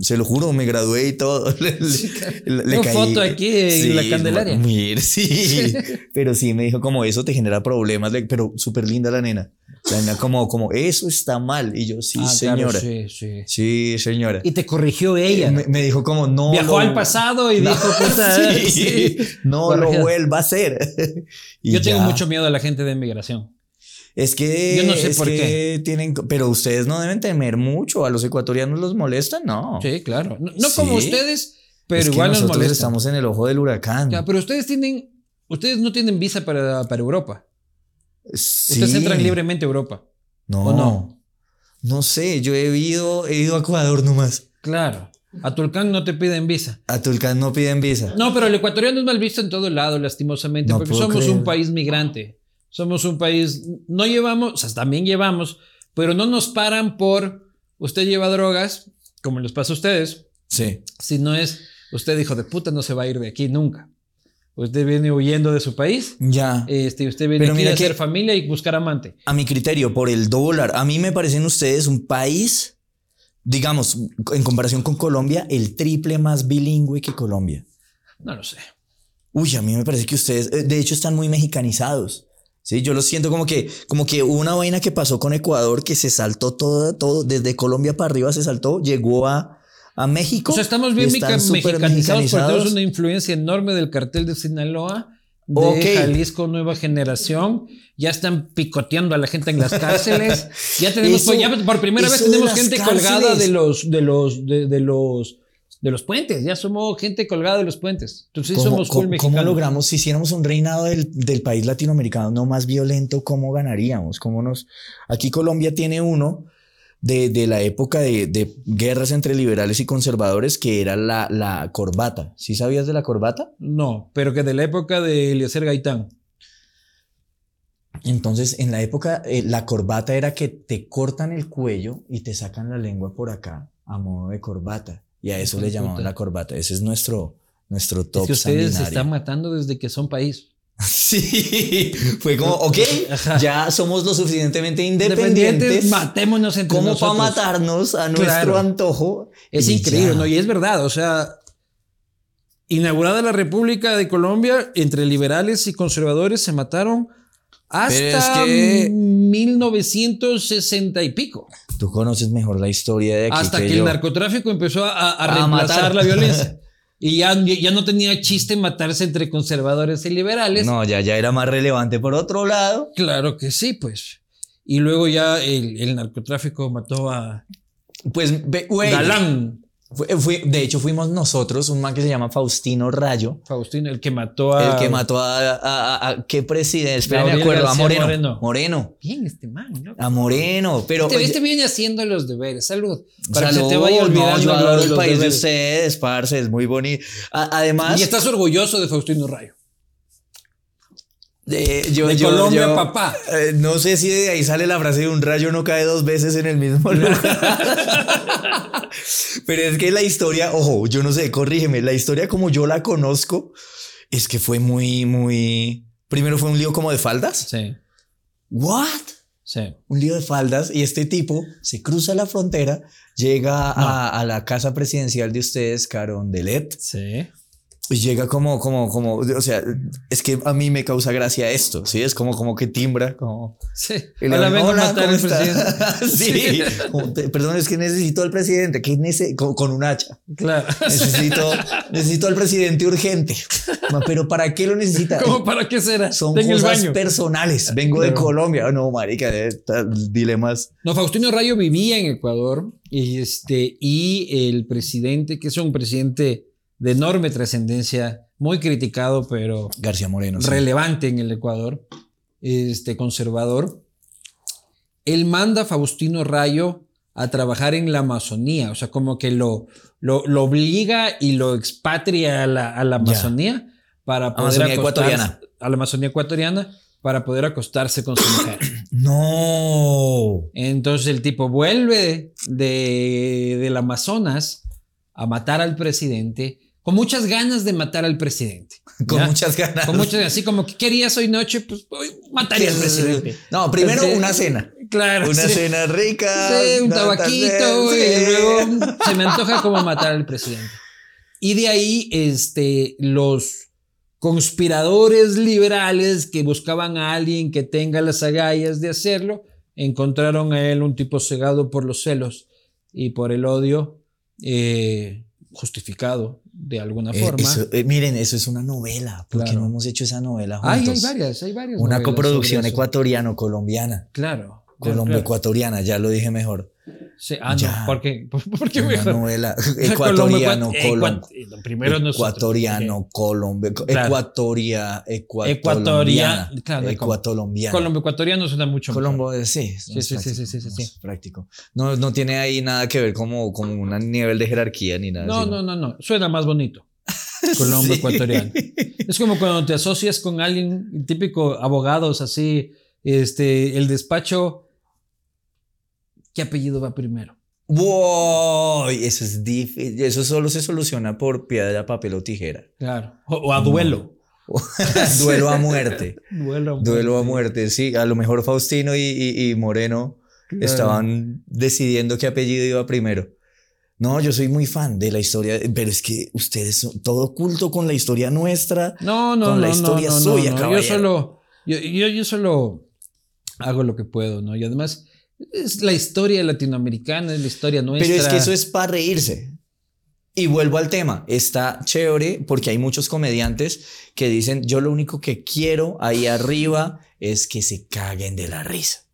Se lo juro, me gradué y todo. [LAUGHS] Le, le- le Tengo caí. foto aquí en la Candelaria. Mira, sí. [LAUGHS] Pero sí, me dijo como eso te genera problemas. le- Pero súper linda la nena. La nena como, como, eso está mal. Y yo, sí, Ah, claro, señora. sí, sí. Sí, señora. Y te corrigió ella. Me, me dijo como, no. Viajó lo- al pasado y [LAUGHS] No, dijo, sí, sí. no lo Corregida. vuelva a hacer. Y Yo tengo ya. mucho miedo a la gente de inmigración. Es que. Yo no sé es por que Tienen, pero ustedes no deben temer mucho. A los ecuatorianos los molestan, no. Sí, claro. No, no Sí. como ustedes, pero Es que igual nos nosotros molesta. estamos en el ojo del huracán. Ya, pero ustedes tienen, ustedes no tienen visa para, para Europa. Sí. Ustedes entran libremente a Europa. No. ¿o no? No sé, yo he ido, he ido a Ecuador nomás. Claro. A Tulcán no te piden visa. A Tulcán no piden visa. No, pero el ecuatoriano es mal visto en todo lado, lastimosamente, No porque somos creer. un país migrante. Somos un país, no llevamos, o sea, también llevamos, pero no nos paran por usted lleva drogas, como les pasa a ustedes, Sí. si no es usted hijo de puta no se va a ir de aquí nunca. Usted viene huyendo de su país, Ya. este, usted viene Pero aquí mira a hacer familia y buscar amante. a mi criterio, por el dólar, a mí me parecen ustedes un país, digamos, en comparación con Colombia, el triple más bilingüe que Colombia. No lo sé. Uy, a mí me parece que ustedes, eh, de hecho, están muy mexicanizados. Sí, yo lo siento como que, como que una vaina que pasó con Ecuador que se saltó todo, todo, desde Colombia para arriba se saltó, llegó a, a México. O sea, estamos bien meca- mexicanizados porque tenemos mexicanizados. una influencia enorme del cartel de Sinaloa, de. Jalisco Nueva Generación. Ya están picoteando a la gente en las cárceles. Ya [LAUGHS] tenemos, Eso- ya por primera vez tenemos gente cárceles. colgada de los, de los, de, de los, de los puentes. Ya somos gente colgada de los puentes. Entonces ¿Cómo, somos cómo- logramos, si hiciéramos un reinado del, del país latinoamericano no más violento, cómo ganaríamos? ¿Cómo nos... Aquí Colombia tiene uno de, de la época de, de guerras entre liberales y conservadores que era la, la corbata. ¿Sí sabías de la corbata? No, pero que de la época de Eliezer Gaitán. Entonces, en la época, eh, la corbata era que te cortan el cuello y te sacan la lengua por acá a modo de corbata. Y a eso le puta. la corbata. Ese es nuestro, nuestro top Es que ustedes se están matando desde que son país. [LAUGHS] Sí, fue como, ok, Ajá. ya somos lo suficientemente Independientes, matémonos entre como para matarnos a nuestro Claro. antojo. Es increíble, ya. ¿no? Y es verdad, o sea, inaugurada la República de Colombia, entre liberales y conservadores se mataron hasta es que- 1960 y pico. Tú conoces mejor la historia de aquí Hasta que, que, el narcotráfico empezó a, a A reemplazar matar. la violencia. [LAUGHS] Y ya, ya no tenía chiste matarse entre conservadores y liberales. No, ya, ya era más relevante por otro lado. Claro que sí, pues. Y luego ya el, el narcotráfico mató a Pues, güey, Galán. Fue- fue- de hecho, fuimos nosotros, un man que se llama Faustino Rayo, Faustino, el que mató a. el que mató a, a- a- a- ¿qué presidente? Espera, me acuerdo, a Moreno. Moreno. Moreno. Bien, este man, ¿no? A Moreno, pero Este, este viene haciendo los deberes. Salud. Para salud, que te vaya no, olvidando yo los- adoro el los país de deberes. ustedes, parce, es muy bonito. Además, Y estás orgulloso de Faustino Rayo. De, yo, de yo- Colombia, yo- papá. eh, no sé si de ahí sale la frase de un rayo no cae dos veces en el mismo lugar. [LAUGHS] Pero es que la historia, ojo, yo no sé, corrígeme, la historia como yo la conozco es que fue muy, muy... Primero fue un lío como de faldas. Sí, ¿What? sí. Un lío de faldas y este tipo se cruza la frontera, llega a, a la casa presidencial de ustedes, Carondelet, Sí. Llega como, como, como, o sea, es que a mí me causa gracia esto, ¿sí? Es como, como que timbra, como... Sí. Digo, vengo a "Hola, matar ¿cómo al está?" presidente. [LAUGHS] sí, Como, "Te- perdón, es que necesito al presidente, que nece- con, con un hacha. Claro. Necesito, [LAUGHS] necesito al presidente urgente. Pero ¿para qué lo necesita? [LAUGHS] ¿Cómo para qué será? Son cosas personales. Vengo de. Colombia. No, marica, eh, dilemas. No, Faustino Rayo vivía en Ecuador y, este, y el presidente, que es un presidente de enorme trascendencia, muy criticado, pero García Moreno. sí. relevante en el Ecuador, este conservador, él manda a Faustino Rayo a trabajar en la Amazonía, o sea, como que lo, lo, lo obliga y lo expatria a la, a la. Amazonía para poder Amazonía acostarse- ecuatoriana. a la Amazonía ecuatoriana para poder acostarse con su [CLEARS THROAT] mujer. No. Entonces el tipo vuelve de, del Amazonas a matar al presidente con muchas ganas de matar al presidente. [LAUGHS] Con ¿ya? muchas ganas. Con muchas ganas, así como que querías hoy noche, pues hoy mataría al presidente. No, primero una cena. Claro. Una sí. cena rica. Sí, un tabaquito sí. y luego se me antoja como matar al presidente. Y de ahí este, los conspiradores liberales que buscaban a alguien que tenga las agallas de hacerlo, encontraron a él un tipo cegado por los celos y por el odio eh, justificado de alguna Eh, forma. eso, eh, miren, eso es una novela. ¿Por qué Claro. no hemos hecho esa novela Ay, hay juntos? varias, hay varias. Una coproducción ecuatoriano-colombiana. Claro. claro, Colombo-ecuatoriana, ya lo dije mejor. Sí, ah, Ya. no, ¿por qué? ¿Por, [LAUGHS] por qué Una mejor? novela [LAUGHS] Colombo, ecuatoriano, ecua- colombo. ecua- lo primero nosotros, Ecuatoriano, Colombia, Claro. Ecuatoria, claro. Colombo ecuatoriano suena mucho mejor. Colombo, eh, sí, es Sí, sí, sí, práctico, sí, sí, sí, práctico. No, no tiene ahí nada que ver como, como un nivel de jerarquía ni nada. No, no, no, no. Suena más bonito. [LAUGHS] Colombo Sí. ecuatoriano. Es como cuando te asocias con alguien, típico abogados así, este, el despacho. ¿Qué apellido va primero? Wow, eso es difícil. Eso solo se soluciona por piedra, papel o tijera. Claro. O, o a duelo. [LAUGHS] Duelo a muerte. [LAUGHS] Duelo. Duelo a muerte, sí. A lo mejor Faustino y, y- y Moreno Claro. estaban decidiendo qué apellido iba primero. No, yo soy muy fan de la historia, pero es que ustedes son todo oculto con la historia nuestra. No, no, con no, la historia no, no, suya, no, Yo solo, yo, yo, yo solo hago lo que puedo, ¿no? Y además es la historia latinoamericana, es la historia nuestra. Pero es que eso es para reírse. Y vuelvo al tema, está chévere porque hay muchos comediantes que dicen, yo lo único que quiero ahí arriba es que se caguen de la risa.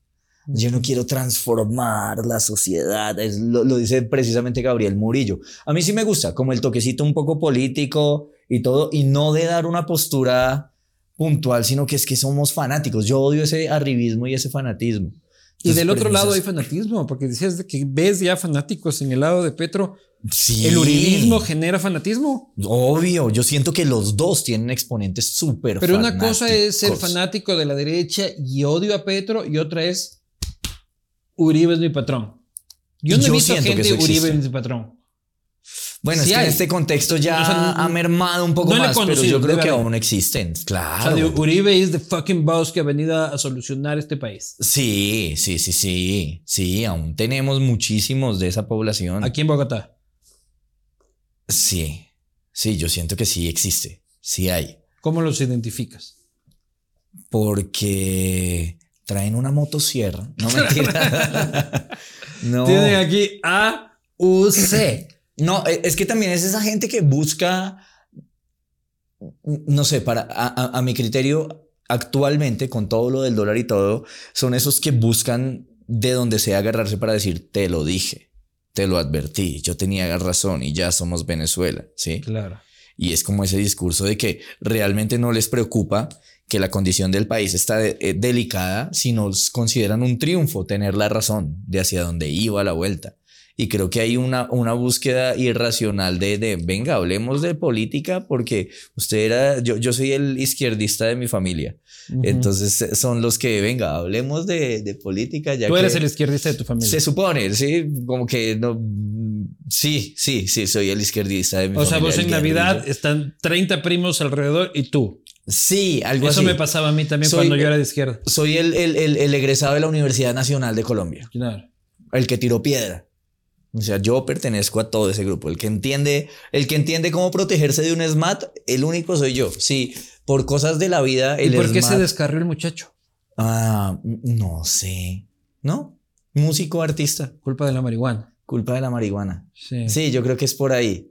Yo no quiero transformar la sociedad, es, lo, lo dice precisamente Gabriel Murillo. A mí sí me gusta, como el toquecito un poco político y todo, y no de dar una postura puntual, sino que es que somos fanáticos. Yo odio ese arribismo y ese fanatismo. Y del otro lado hay fanatismo, porque decías de que ves ya fanáticos en el lado de Petro. Sí. ¿El uribismo genera fanatismo? Obvio, yo siento que los dos tienen exponentes súper Pero una cosa es ser fanático de la derecha y odio a Petro, y otra es Uribe es mi patrón. Yo no he Yo visto siento que gente Uribe es mi patrón. Bueno, Sí es que hay. en este contexto ya O sea, ha mermado un poco no más, pero yo creo que aún existen. O sea, Claro. Uribe es the fucking boss que ha venido a solucionar este país. Sí, sí, sí, sí. Sí, aún tenemos muchísimos de esa población. Aquí en Bogotá. Sí, sí, yo siento que sí existe. Sí hay. ¿Cómo los identificas? Porque traen una motosierra. No mentira. [LAUGHS] [LAUGHS] no. Tienen aquí A, U, C. No, e- es que también es esa gente que busca, no sé, para, a, mi criterio, actualmente, con todo lo del dólar y todo, son esos que buscan de donde sea agarrarse para decir, te lo dije. te lo advertí, yo tenía razón y ya somos Venezuela, ¿sí? Claro. Y es como ese discurso de que realmente no les preocupa que la condición del país está de- eh, delicada, sino consideran un triunfo tener la razón de hacia dónde iba la vuelta. Y creo que hay una, una búsqueda irracional de, de, venga, hablemos de política porque usted era, yo, yo soy el izquierdista de mi familia. Ujú. Entonces eh, son los que, venga, hablemos de, de política. Ya Tú que eres el izquierdista de tu familia. Se supone, sí, como que no. Sí, sí, sí, soy el izquierdista de mi o sea, familia, vos el en Navidad están 30 primos alrededor y tú. Sí, algo Eso así. me pasaba a mí también Soy- cuando yo era de izquierda. Soy el, el, el, el egresado de la Universidad Nacional de Colombia, Claro. el que tiró piedra. O sea, yo pertenezco a todo ese grupo. El que entiende, el que entiende cómo protegerse de un SMAT, el único soy yo. Sí, por cosas de la vida, ¿Y el por qué se descarrió el muchacho? Ah, no sé. ¿No? Músico, artista. Culpa de la marihuana. Culpa de la marihuana. Sí. Sí, yo creo que es por ahí.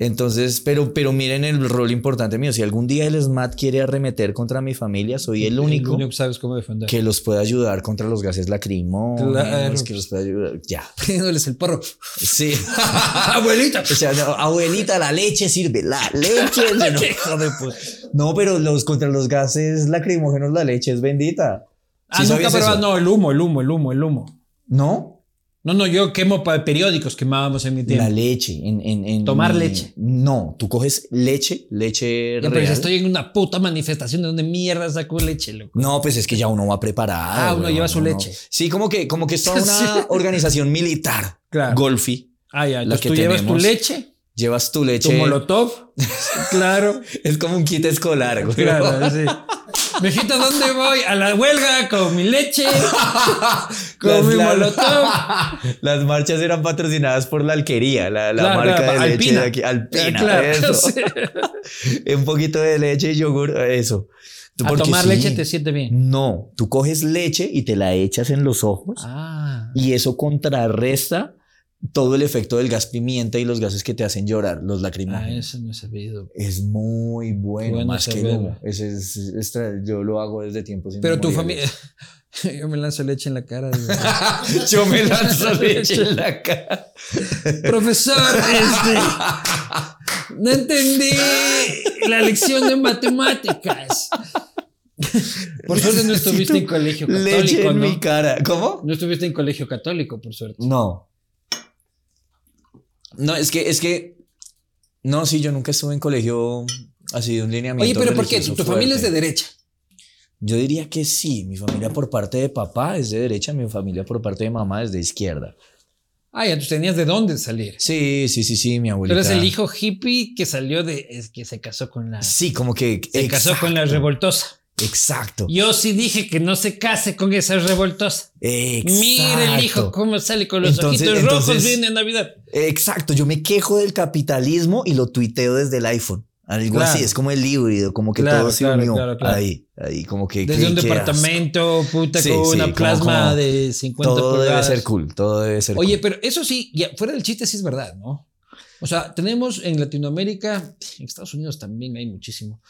Entonces, pero, pero miren el rol importante mío. Si algún día el SMAT quiere arremeter contra mi familia, soy el único que sabes cómo defender. que los puede ayudar contra los gases lacrimógenos, Claro. que los puede ayudar. Ya. [LAUGHS] Pidiéndoles el porro. Sí. [LAUGHS] Abuelita. O sea, no, abuelita, la leche sirve, la leche. [LAUGHS] No, pero los contra los gases lacrimógenos, la leche es bendita. Ah, ¿Sí nunca eso? No, el humo, el humo, el humo, el humo. ¿No? No, no, yo quemo periódicos quemábamos en mi tiempo. La leche. En, en- en- Tomar leche. No, tú coges leche, leche Ya, real. estoy en una puta manifestación de donde mierda saco leche, loco. No, pues es que ya uno va preparado. Ah, uno weón, lleva su uno- leche. Sí, como que, como que es toda [LAUGHS] una organización militar. Claro. Golfi. Ah, ya. La que tú llevas tu leche, Llevas tu tu leche. molotov. [LAUGHS] claro. Es como un kit escolar, güey. Claro, sí. Mijita, ¿dónde voy? A la huelga con mi leche, [LAUGHS] con Las- mi molotov. [LAUGHS] Las marchas eran patrocinadas por la alquería, la, la Claro, marca claro, de leche Alpina. de aquí. Alpina. Claro, eso. [LAUGHS] sí. Un poquito de leche y yogur, eso. A tomar sí. leche te siente bien. No, tú coges leche y te la echas en los ojos Ah. y eso contrarresta todo el efecto del gas pimienta y los gases que te hacen llorar, los Ah, lacrimógenos. eso no he sabido. Es muy bueno, Bueno más que humo. Ese es, es yo lo hago desde tiempos Pero tu familia. [LAUGHS] Yo me lanzo leche en la cara. [LAUGHS] yo me [LAUGHS] lanzo leche en la cara. Profesor, este. No entendí la lección de matemáticas. Por suerte no estuviste en colegio Leche católico, en ¿no? mi cara. ¿Cómo? No estuviste en colegio católico, por suerte. No. No, es que, es que. No, sí, yo nunca estuve en colegio así de un lineamiento. Oye, pero ¿por qué? Tu familia es de derecha. Yo diría que sí. Mi familia por parte de papá es de derecha, mi familia por parte de mamá es de izquierda. Ah, ya tú tenías de dónde salir. Sí, sí, sí, sí, mi abuelita. eres el hijo hippie que salió de. Es que se casó con la. Sí, como que. Se casó con la revoltosa. Exacto. Yo sí dije que no se case con esa revoltosa. Exacto. Mira el hijo cómo sale con los Entonces- ojitos rojos entonces- viene Navidad. Exacto. Yo me quejo del capitalismo y lo tuiteo desde el iPhone. Algo Claro. así, es como el híbrido, como que Claro, todo se claro, unió ahí, ahí, como que Desde que- un que departamento, puta, Sí, con sí, una como- plasma como de 50 Todo debe pulgadas. ser cool, todo debe ser Oye, cool. pero eso sí, ya fuera del chiste sí es verdad, ¿no? O sea, tenemos en Latinoamérica, en Estados Unidos también hay muchísimo,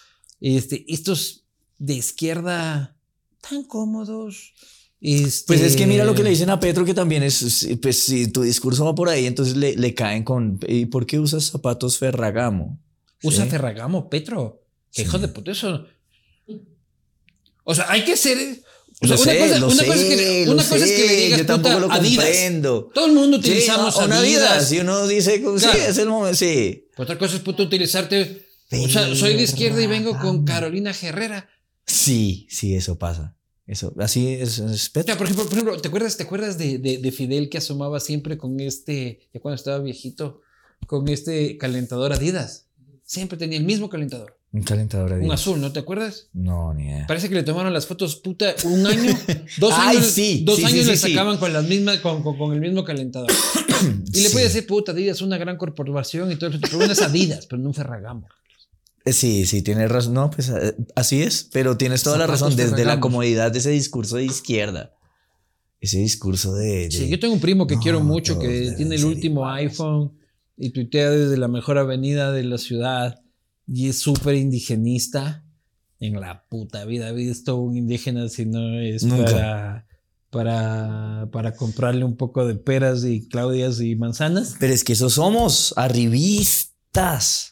este, estos de izquierda tan cómodos. Este, Pues es que mira lo que le dicen a Petro, que también es, es- pues si tu discurso va por ahí, entonces le, le caen con, ¿y por qué usas zapatos Ferragamo? Usa ¿Sí? Ferragamo, Petro. Sí. hijo de puta, eso. O sea, hay que ser. Sea, Lo una sé, cosa, lo una sé, cosa es que, lo una cosa es que le sé, digas yo tampoco puta, lo Adidas. comprendo. Todo el mundo Sí, utilizamos no, Adidas. vida, si uno dice, sí, Claro. es el momento, sí. Otra cosa es puto utilizarte. O sea, soy de izquierda y vengo con Carolina Herrera. Sí, sí, eso pasa. Eso, así es, es O sea, por ejemplo, por ejemplo, ¿te acuerdas, te acuerdas de, de, de Fidel que asomaba siempre con este, ya cuando estaba viejito, con este calentador Adidas? Siempre tenía el mismo calentador. Un calentador Un Adidas. azul, ¿no te acuerdas? No, ni idea. Parece que le tomaron las fotos, puta, un año, [LAUGHS] dos Ay, años, sí, dos sí, años sí, le sacaban con las mismas, con, con, con el mismo calentador. [COUGHS] Y le puede decir, puta, Adidas es una gran corporación y todo eso, pero una es Adidas, pero no un Ferragamo. Eh, Sí, sí, tienes razón. No, pues eh, así es, pero tienes toda la razón. Desde la comodidad de ese discurso de izquierda. Ese discurso de. de- Sí, yo tengo un primo que No, quiero mucho, que tiene el último iPhone y tuitea desde la mejor avenida de la ciudad y es súper indigenista. En la puta vida ha visto un indígena si no es Nunca. para para, para comprarle un poco de peras y claudias y manzanas. Pero es que eso somos, arribistas.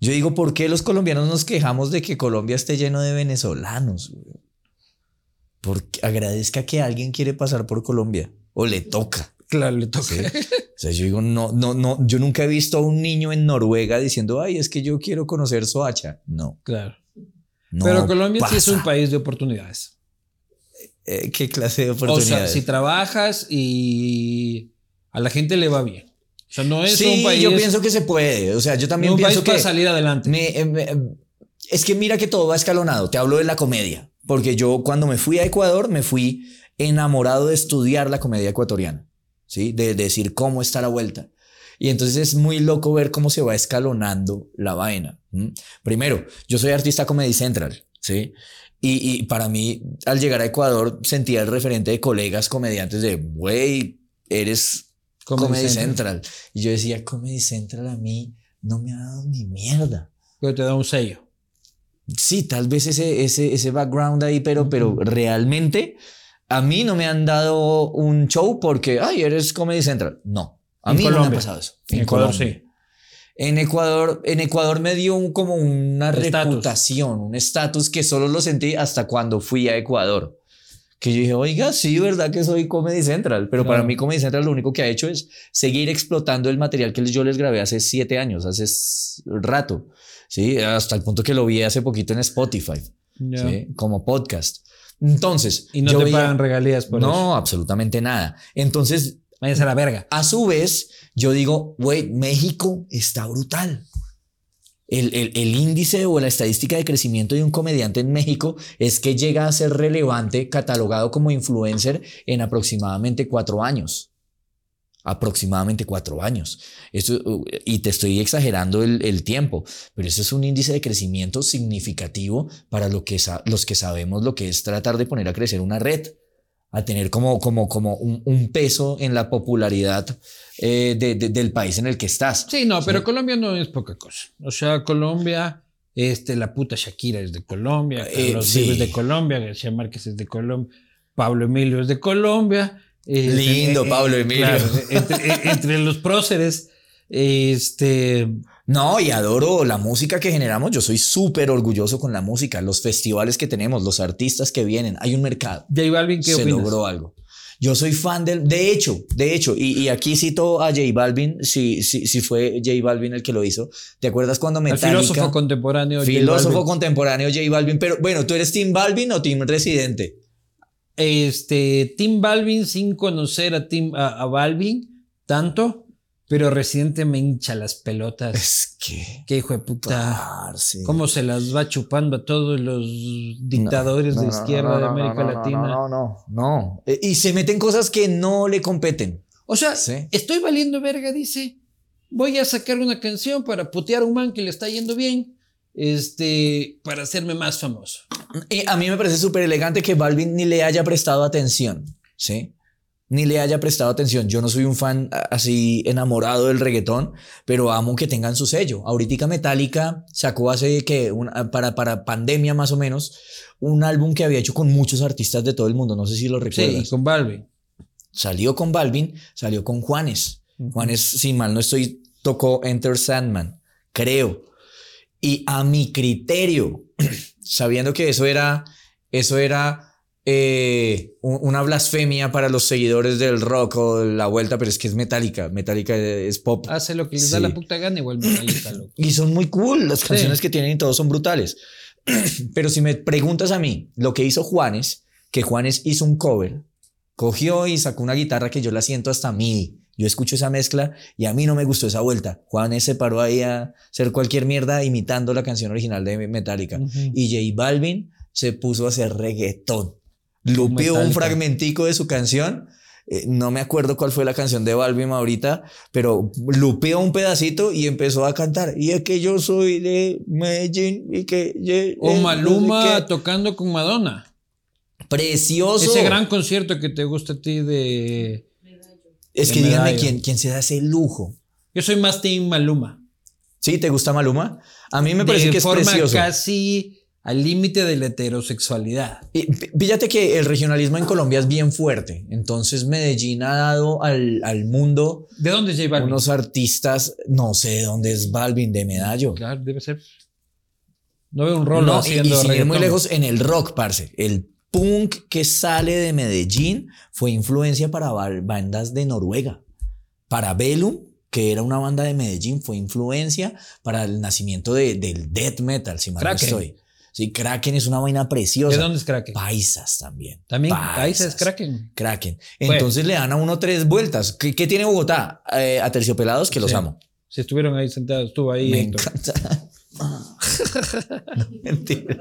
Yo digo, ¿por qué los colombianos nos quejamos de que Colombia esté lleno de venezolanos? Porque agradezca que alguien quiere pasar por Colombia o le toca. Claro, le toca. [LAUGHS] O sea, yo digo, no, no, no, yo nunca he visto a un niño en Noruega diciendo, ay, es que yo quiero conocer Soacha. No. Claro. Pero Colombia sí es un país de oportunidades. Eh, ¿Qué clase de oportunidades? O sea, si trabajas y a la gente le va bien. O sea, no es un país. Yo pienso que se puede. O sea, yo también pienso país que. para salir adelante. Eh, es que mira que todo va escalonado. Te hablo de la comedia. Porque yo cuando me fui a Ecuador, me fui enamorado de estudiar la comedia ecuatoriana. ¿Sí? De, decir cómo está la vuelta. Y entonces es muy loco ver cómo se va escalonando la vaina. Primero, yo soy artista Comedy Central. ¿Sí? Y, para mí, al llegar a Ecuador, sentía el referente de colegas comediantes de, güey, eres Comedy, Central. Y yo decía, Comedy Central a mí no me ha dado ni mierda. Pero te da un sello. Sí, tal vez ese, ese, ese background ahí, pero, pero realmente a mí no me han dado un show porque, ay, eres Comedy Central. No, a mí no me ha pasado eso. En, Ecuador sí. En Ecuador, en Ecuador me dio un, como una reputación, un estatus que solo lo sentí hasta cuando fui a Ecuador. Que yo dije, oiga, sí, verdad que soy Comedy Central, pero para mí Comedy Central lo único que ha hecho es seguir explotando el material que yo les grabé hace siete años, hace rato, ¿sí? Hasta el punto que lo vi hace poquito en Spotify, Como podcast. Entonces. Y no te pagan regalías por no, eso. No, absolutamente nada. Entonces. Váyanse a la verga. A su vez, yo digo, güey, México está brutal. El, el, índice o la estadística de crecimiento de un comediante en México es que llega a ser relevante, catalogado como influencer en aproximadamente cuatro años. Aproximadamente cuatro años. Esto, y te estoy exagerando el, el, tiempo, pero eso es un índice de crecimiento significativo para lo que los que sabemos lo que es tratar de poner a crecer una red a tener como, como, como un, peso en la popularidad eh, del país en el que estás. Sí, no, pero Colombia no es poca cosa. O sea, Colombia, este, la puta Shakira es de Colombia, eh, Carlos es de Colombia, García Márquez es de Colombia, Pablo Emilio es de Colombia. Este, Lindo, eh, Pablo Emilio. entre, los próceres, este, no, y adoro la música que generamos. Yo soy súper orgulloso con la música, los festivales que tenemos, los artistas que vienen. Hay un mercado. J Balvin, ¿qué Se logró algo. Yo soy fan del. De hecho, de hecho, y, aquí cito a J Balvin, si, si, si, fue J Balvin el que lo hizo. ¿Te acuerdas cuando Metallica. El filósofo contemporáneo. Filósofo contemporáneo J Balvin. Pero bueno, ¿tú eres Team Balvin o Team Residente? Este, Team Balvin sin conocer a, Team, a Balvin tanto. Pero Residente me hincha las pelotas. Es que. Qué hijo de puta. Cómo se las va chupando a todos los dictadores de izquierda de América Latina. No, no, no. no. Eh, y se meten cosas que no le competen. O sea, estoy valiendo verga, dice. Voy a sacar una canción para putear a un man que le está yendo bien. Este, para hacerme más famoso. Y a mí me parece súper elegante que Balvin ni le haya prestado atención. ¿Sí? Ni le haya prestado atención. Yo no soy un fan así enamorado del reggaetón, pero amo que tengan su sello. Ahorita Metallica sacó hace que para, para pandemia más o menos un álbum que había hecho con muchos artistas de todo el mundo. No sé si lo recuerdas. Sí, con Balvin. Salió con Balvin, salió con Juanes. Juanes, sin mal no estoy, tocó Enter Sandman, creo. Y a mi criterio, [CLEARS THROAT] sabiendo que eso era, eso era eh, una blasfemia para los seguidores del rock o la vuelta, pero es que es metálica. Metálica es pop. Hace lo que les da la puta gana, igual metálica, [LAUGHS] Y son muy cool. Las canciones que tienen y todos son brutales. [CLEARS THROAT] pero si me preguntas a mí, lo que hizo Juanes, que Juanes hizo un cover, cogió y sacó una guitarra que yo la siento hasta mí. Yo escucho esa mezcla y a mí no me gustó esa vuelta. Juanes se paró ahí a hacer cualquier mierda imitando la canción original de Metallica. Y J Balvin se puso a hacer reggaetón lupeó un fragmentico de su canción. Eh, no me acuerdo cuál fue la canción de Balvin ahorita, pero lupeó un pedacito y empezó a cantar. Y es que yo soy de Medellín y que... o Maluma tocando con Madonna. Precioso. Ese gran concierto que te gusta a ti de... Es que díganme quién, quién se da ese lujo. Yo soy más Team Maluma. ¿Sí? ¿Te gusta Maluma? A mí me parece que es forma precioso. casi al límite de la heterosexualidad. Y fíjate que el regionalismo en Colombia es bien fuerte. Entonces Medellín ha dado al, al mundo ¿De dónde es J Balvin? unos artistas, no sé de dónde es Balvin, de Medallo. Claro, debe ser. No veo un rol No, y, haciendo y sin ir muy lejos, en el rock, parce. El punk que sale de Medellín fue influencia para ba- bandas de Noruega. Para Velum, que era una banda de Medellín, fue influencia para el nacimiento de- del death metal, si mal no estoy. Sí, Kraken es una vaina preciosa. ¿De dónde es Kraken? Paisas también. También países es Kraken. Kraken. Bueno. Entonces le dan a uno tres vueltas. ¿Qué, qué tiene Bogotá? Eh, a terciopelados que los Sí. amo. Si estuvieron ahí sentados, estuvo ahí. Me encanta. [LAUGHS] no, mentira.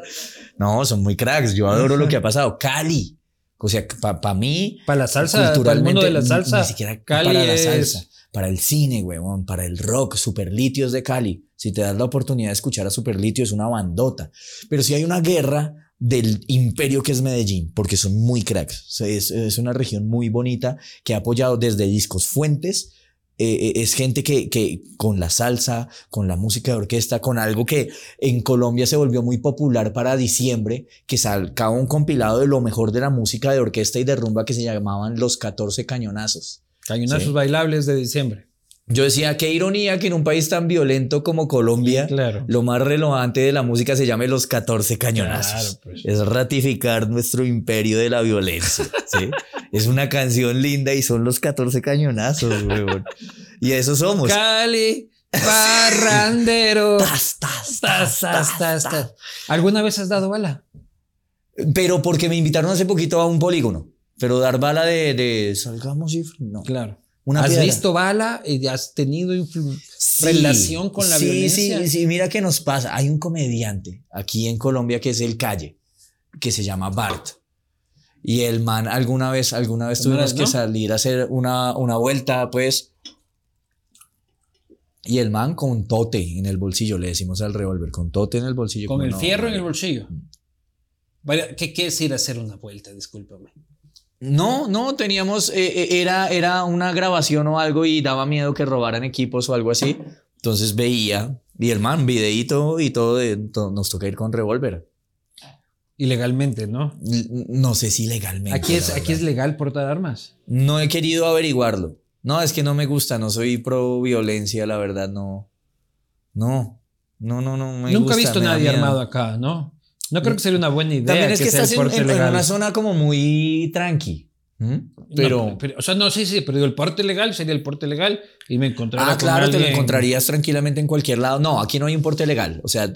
No, son muy cracks. Yo adoro lo que ha pasado. Cali. O sea, para mí, Para la salsa, para el mundo de la ni- salsa. Ni, siquiera Cali para la es- salsa. Para el cine, huevón. Para el rock. Superlitios de Cali. Si te das la oportunidad de escuchar a Superlitio, es una bandota. Pero si hay una guerra del imperio que es Medellín, porque son muy cracks. Es, una región muy bonita que ha apoyado desde discos fuentes. eh, eh, es gente que, que con la salsa, con la música de orquesta, con algo que en Colombia se volvió muy popular para diciembre, que sacaba un compilado de lo mejor de la música de orquesta y de rumba que se llamaban Los 14 Cañonazos. Cañonazos Sí. bailables de diciembre. Yo decía, qué ironía que en un país tan violento como Colombia, Claro. lo más relevante de la música se llame Los 14 Cañonazos. Claro, pues. Es ratificar nuestro imperio de la violencia. ¿sí? [LAUGHS] es una canción linda y son los 14 cañonazos, huevón. Y eso somos. Cali, parrandero. Tas, tas, Tas, tas, tas, tas. ¿Alguna vez has dado bala? Pero porque me invitaron hace poquito a un polígono. Pero dar bala de, de salgamos y no. Claro. Una ¿Has piedra. visto bala y has tenido Sí, relación con la sí, violencia? Sí, sí, mira qué nos pasa. Hay un comediante aquí en Colombia que es el Calle, que se llama Bart. Y el man alguna vez, alguna vez ¿No tuvimos que no? salir a hacer una, una vuelta, pues. Y el man con tote en el bolsillo, le decimos al revólver, con tote en el bolsillo. Con el no, fierro en madre. el bolsillo. Vaya, ¿Qué qué es ir a hacer una vuelta? Discúlpame. No, no, teníamos, eh, eh, era, era una grabación o algo y daba miedo que robaran equipos o algo así. Entonces veía, y el man, videíto y todo, de- nos toca ir con revólver. Ilegalmente, ¿no? No sé si legalmente. Aquí es, aquí es legal portar armas. No he querido averiguarlo. No, es que no me gusta, no soy pro violencia, la verdad, no. No, no, no, no. me Nunca he visto da nadie armado acá, ¿no? No creo que sería una buena idea. También es que, sea estás en, en- en una zona como muy tranqui. ¿Mm? Pero. No, pero- o sea, no, sí, sí, pero digo, el porte legal sería el porte legal y me encontraría Ah, con claro, te lo encontrarías tranquilamente en cualquier lado. No, aquí no hay un porte legal. O sea,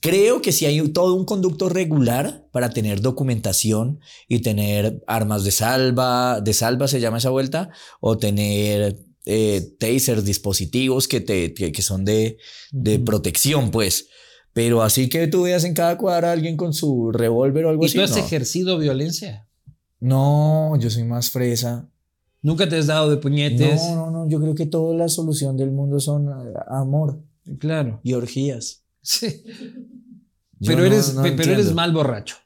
creo que si hay todo un conducto regular para tener documentación y tener armas de salva, de salva se llama esa vuelta, o tener eh, tasers, dispositivos que, te, que, que son de, de protección, pues. Pero así que tú veas en cada cuadra a alguien con su revólver o algo ¿Y así. tú has no. ejercido violencia? no, yo soy más fresa. ¿Nunca te has dado de puñetes? No, no, no. Yo creo que toda la solución del mundo son eh, amor Claro. y orgías. Sí. Yo Pero, no- eres, no pero eres mal borracho.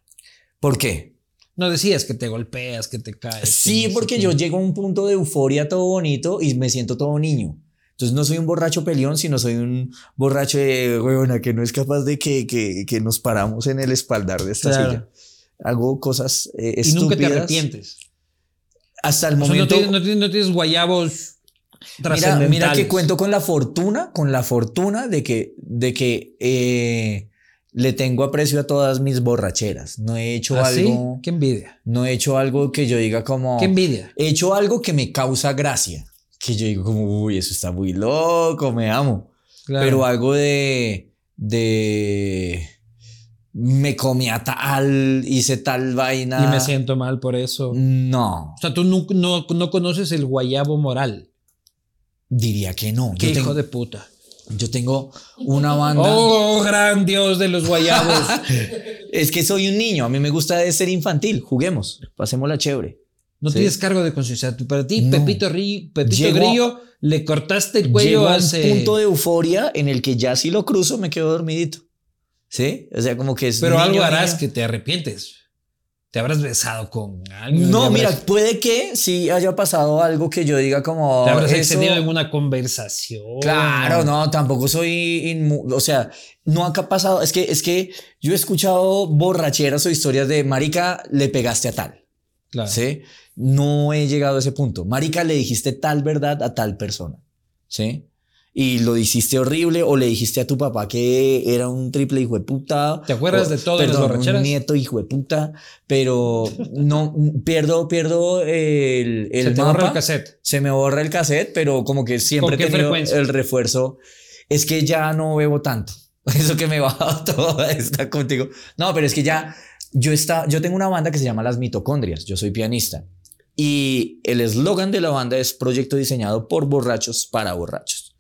¿Por qué? No decías que te golpeas, que te caes. Sí, porque yo llego a un punto de euforia todo bonito y me siento todo niño. Entonces no soy un borracho peleón, sino soy un borracho de huevona que no es capaz de que, que, que nos paramos en el espaldar de esta Claro. silla. Hago cosas eh, Y estúpidas. nunca te arrepientes. Hasta el O sea, no momento. tienes, no tienes- no tienes guayabos Mira, mira que cuento con la fortuna, con la fortuna de que, de que eh, le tengo aprecio a todas mis borracheras. No he hecho ¿Ah, sí? algo, Qué envidia. no he hecho algo que yo diga como, Qué envidia. he hecho algo que me causa gracia. Que yo digo como, uy, eso está muy loco, me amo. Claro. Pero algo de, de, me comí a tal, hice tal vaina. y me siento mal por eso. No, O sea, tú no, no, no conoces el guayabo moral. diría que no. Qué Yo, hijo tengo, de puta. yo tengo una banda. Oh, gran Dios de los guayabos. [LAUGHS] Es que soy un niño, a mí me gusta de ser infantil, juguemos, pasémosla chévere. No Sí. tienes cargo de conciencia. Para ti, No. Pepito, Ri- Pepito Llegó- Grillo, le cortaste el cuello a un hace... punto de euforia en el que ya si lo cruzo me quedo dormidito. ¿Sí? O sea, como que es Pero algo harás que te arrepientes. te habrás besado con alguien. No, mira, habrás- puede que sí haya pasado algo que yo diga como. Te habrás eso- excedido en una conversación. Claro, no, tampoco soy inmu- o sea, no ha pasado, es que es que yo he escuchado borracheras o historias de marica le pegaste a tal, Claro. ¿sí? No he llegado a ese punto. Marica le dijiste tal verdad a tal persona, ¿sí? Y lo hiciste horrible o le dijiste a tu papá que era un triple hijo de puta. ¿Te acuerdas o- de las perdón, borracheras? Un nieto hijo de puta, pero no pierdo pierdo el el Se te borra mapa el cassette. se me borra el cassette, pero como que siempre ¿Con he tenido frecuencia? el refuerzo. Es que ya no bebo tanto. [LAUGHS] Eso que me baja [LAUGHS] toda esta contigo. No, pero es que ya yo está, yo tengo una banda que se llama Las Mitocondrias. Yo soy pianista y el eslogan de la banda es proyecto diseñado por borrachos para borrachos.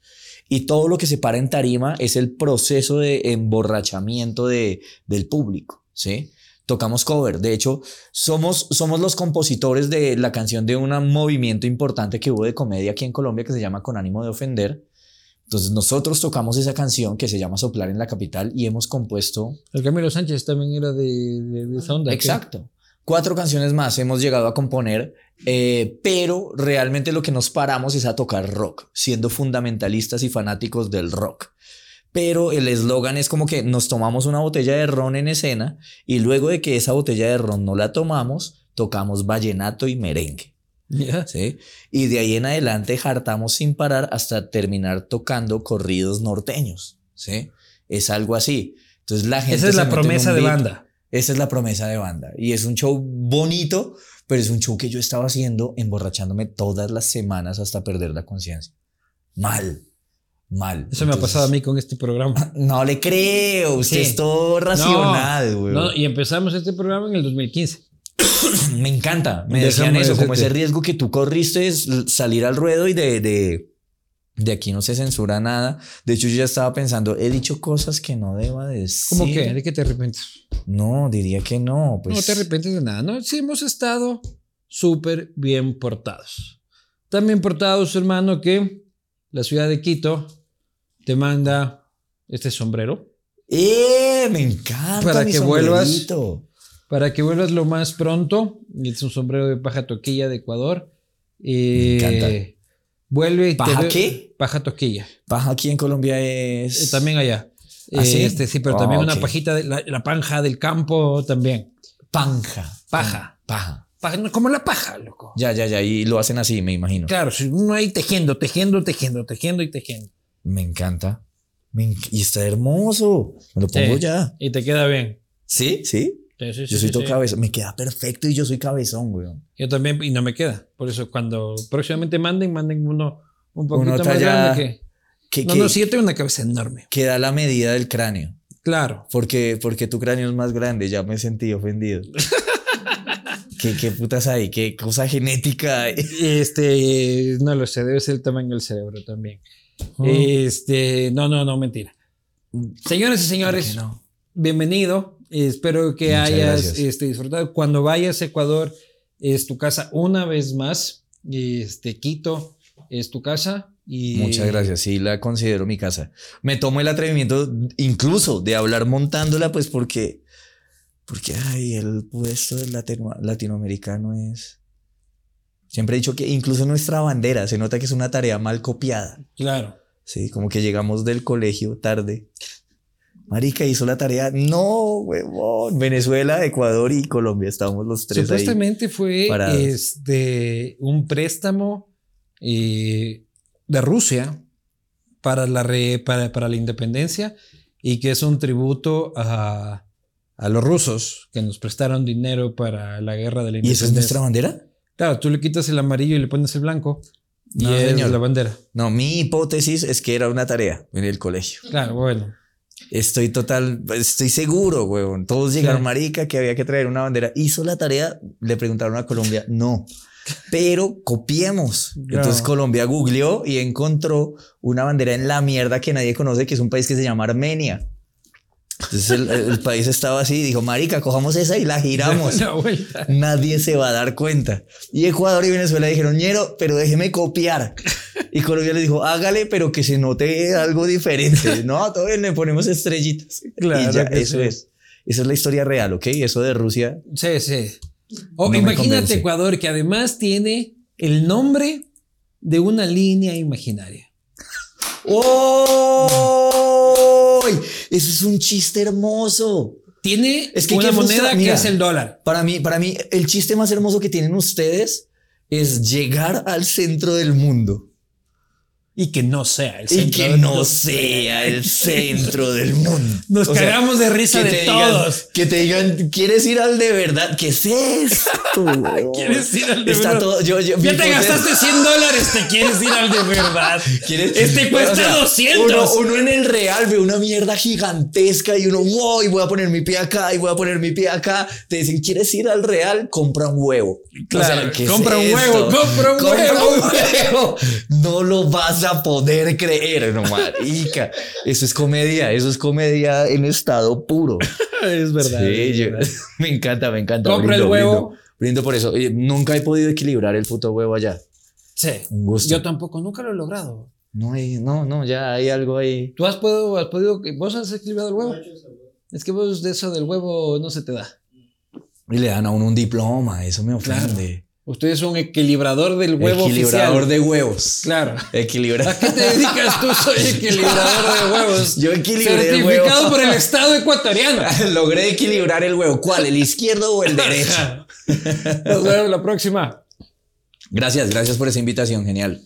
Y todo lo que se para en tarima es el proceso de emborrachamiento de, del público, ¿sí? Tocamos cover. De hecho, somos, somos los compositores de la canción de un movimiento importante que hubo de comedia aquí en Colombia que se llama Con ánimo de ofender. Entonces nosotros tocamos esa canción que se llama Soplar en la capital y hemos compuesto... El Camilo Sánchez también era de, de, de esa onda. ¿qué? Exacto. Cuatro canciones más hemos llegado a componer, eh, pero realmente lo que nos paramos es a tocar rock, siendo fundamentalistas y fanáticos del rock. Pero el eslogan es como que nos tomamos una botella de ron en escena y luego de que esa botella de ron no la tomamos, tocamos vallenato y merengue. Ya. ¿sí? Y de ahí en adelante jartamos sin parar hasta terminar tocando corridos norteños. ¿sí? Es algo así. Entonces la gente Esa es la promesa de beat. banda. Esa es la promesa de banda. Y es un show bonito, pero es un show que yo estaba haciendo emborrachándome todas las semanas hasta perder la conciencia. Mal, mal. Eso me ha Entonces, pasado a mí con este programa. [LAUGHS] No le creo, usted es todo racional, güey. No, y empezamos este programa en el 2015. [COUGHS] Me encanta. Me Déjame decían eso, como ese riesgo que tú corriste es salir al ruedo y de, de, de aquí no se censura nada. De hecho, yo ya estaba pensando, he dicho cosas que no deba decir. ¿Cómo que? ¿De qué te arrepientes? No, diría que no. Pues, No te arrepientes de nada, ¿no? Sí, hemos estado súper bien portados. Tan bien portados, hermano, que la ciudad de Quito te manda este sombrero ¡Eh! Me encanta. Para mi que vuelvas. Para que vuelvas lo más pronto. Es un sombrero de paja toquilla de Ecuador. Eh, Me encanta. Vuelve y te ¿Paja veo- qué? Paja toquilla. Paja aquí en Colombia Eh, es. también allá. ¿Ah, sí? Eh, Este, sí, pero Ah, también una ok. pajita, de la, la panja del campo también. Panja. Paja. Paja. Paja, no, como la paja, loco. Ya, ya, ya. Y lo hacen así, me imagino. Claro, si uno ahí tejiendo, tejiendo, tejiendo, tejiendo y tejiendo. Me encanta. Me enc- y está hermoso. Me lo pongo Sí. ya. Y te queda bien. ¿Sí? ¿Sí? Sí, sí, sí, Yo soy sí, todo cabezón. Me queda perfecto y yo soy cabezón, güey. Yo también, y no me queda. Por eso, cuando próximamente manden, manden uno un poquito Uno más grande que. Que, No, que, no, sí, yo tengo una cabeza enorme. que da la medida del cráneo. Claro. Porque, porque tu cráneo es más grande. Ya me sentí ofendido. [LAUGHS] ¿Qué, ¿Qué putas hay? ¿Qué cosa genética hay? Este, no lo sé, debe ser el tamaño del cerebro también. Este, no, no, no, mentira. Y señores, ¿Por qué no? bienvenido. Espero que Muchas hayas este, disfrutado. Cuando vayas a Ecuador, es tu casa una vez más. Este, Quito es tu casa. Y Muchas gracias, sí, la considero mi casa. Me tomo el atrevimiento incluso de hablar montándola, pues porque, porque, ay, el puesto del latino- latinoamericano es... Siempre he dicho que incluso nuestra bandera se nota que es una tarea mal copiada. Claro. Sí, como que llegamos del colegio tarde. Marica hizo la tarea. No, huevón. Venezuela, Ecuador y Colombia. Estábamos los tres ahí. Supuestamente fue parados. este, un préstamo eh, de Rusia para la, re- para, para la independencia y que es un tributo a, a los rusos que nos prestaron dinero para la guerra de la ¿Y independencia. esa es nuestra bandera? Claro, tú le quitas el amarillo y le pones el blanco y No, es señor. la bandera. No, mi hipótesis es que era una tarea en el colegio. Claro, bueno. Estoy total, estoy seguro, huevón. Todos llegaron, Sí. marica, que había que traer una bandera. ¿Hizo la tarea? Le preguntaron a Colombia. No. Pero copiemos. Entonces Colombia googleó y encontró una bandera en la mierda que nadie conoce, que es un país que se llama Armenia. Entonces el, el país estaba así y dijo, marica, cojamos esa y la giramos. [LAUGHS] Nadie se va a dar cuenta. Y Ecuador y Venezuela dijeron, ñero, pero déjeme copiar. Y Colombia le dijo, hágale, pero que se note algo diferente. No, [LAUGHS] todo bien, le ponemos estrellitas. Claro y ya, que eso sí. es. Esa es la historia real, ¿ok? Eso de Rusia. Sí, sí. O No imagínate. Ecuador, que además tiene el nombre de una línea imaginaria. ¡Oh! Eso es un chiste hermoso. Tiene Es que una moneda que mira. es el dólar. Para mí, para mí, el chiste más hermoso que tienen ustedes es llegar al centro del mundo. Y que no sea el Y centro que del no mundo. sea el centro del [LAUGHS] mundo. Nos O sea, de risa que de digan- todos. que te digan, ¿quieres ir al de verdad? ¿Qué es esto? [LAUGHS] ¿Quieres ir al de Está verdad? todo, yo, yo- mi Ya te gastaste 100 dólares, te quieres ir al de verdad. [LAUGHS] ¿Quieres- Este cuesta o sea, 200. Uno, uno en el real ve una mierda gigantesca y uno, wow, y voy a poner mi pie acá y voy a poner mi pie acá. Te dicen, ¿quieres ir al real? Compra un huevo. Claro, ¿qué es compra un huevo, compra un huevo. un huevo. No lo vas a poder creer, no marica. Eso es comedia, eso es comedia en estado puro. [LAUGHS] Es verdad. Sí, es yo- verdad. [LAUGHS] me encanta, me encanta. Compra el huevo. Brindo, brindo por eso. Oye, nunca he podido equilibrar el puto huevo allá. Sí. Un gusto. Yo tampoco, nunca lo he logrado. No hay, no, no, ya hay algo ahí. ¿Tú has podido, has podido, vos has equilibrado el huevo? Es que vos de eso del huevo no se te da. Y le dan a uno un diploma, eso me ofende. Usted es un equilibrador del huevo Equilibrador oficial. de huevos. Claro. Equilibrador. ¿A qué te dedicas tú? Soy equilibrador de huevos. Yo equilibré el Certificado huevo. por el Estado ecuatoriano. [LAUGHS] Logré equilibrar el huevo. ¿Cuál? ¿El izquierdo o el [LAUGHS] derecho? Nos vemos la próxima. Gracias, gracias por esa invitación. Genial.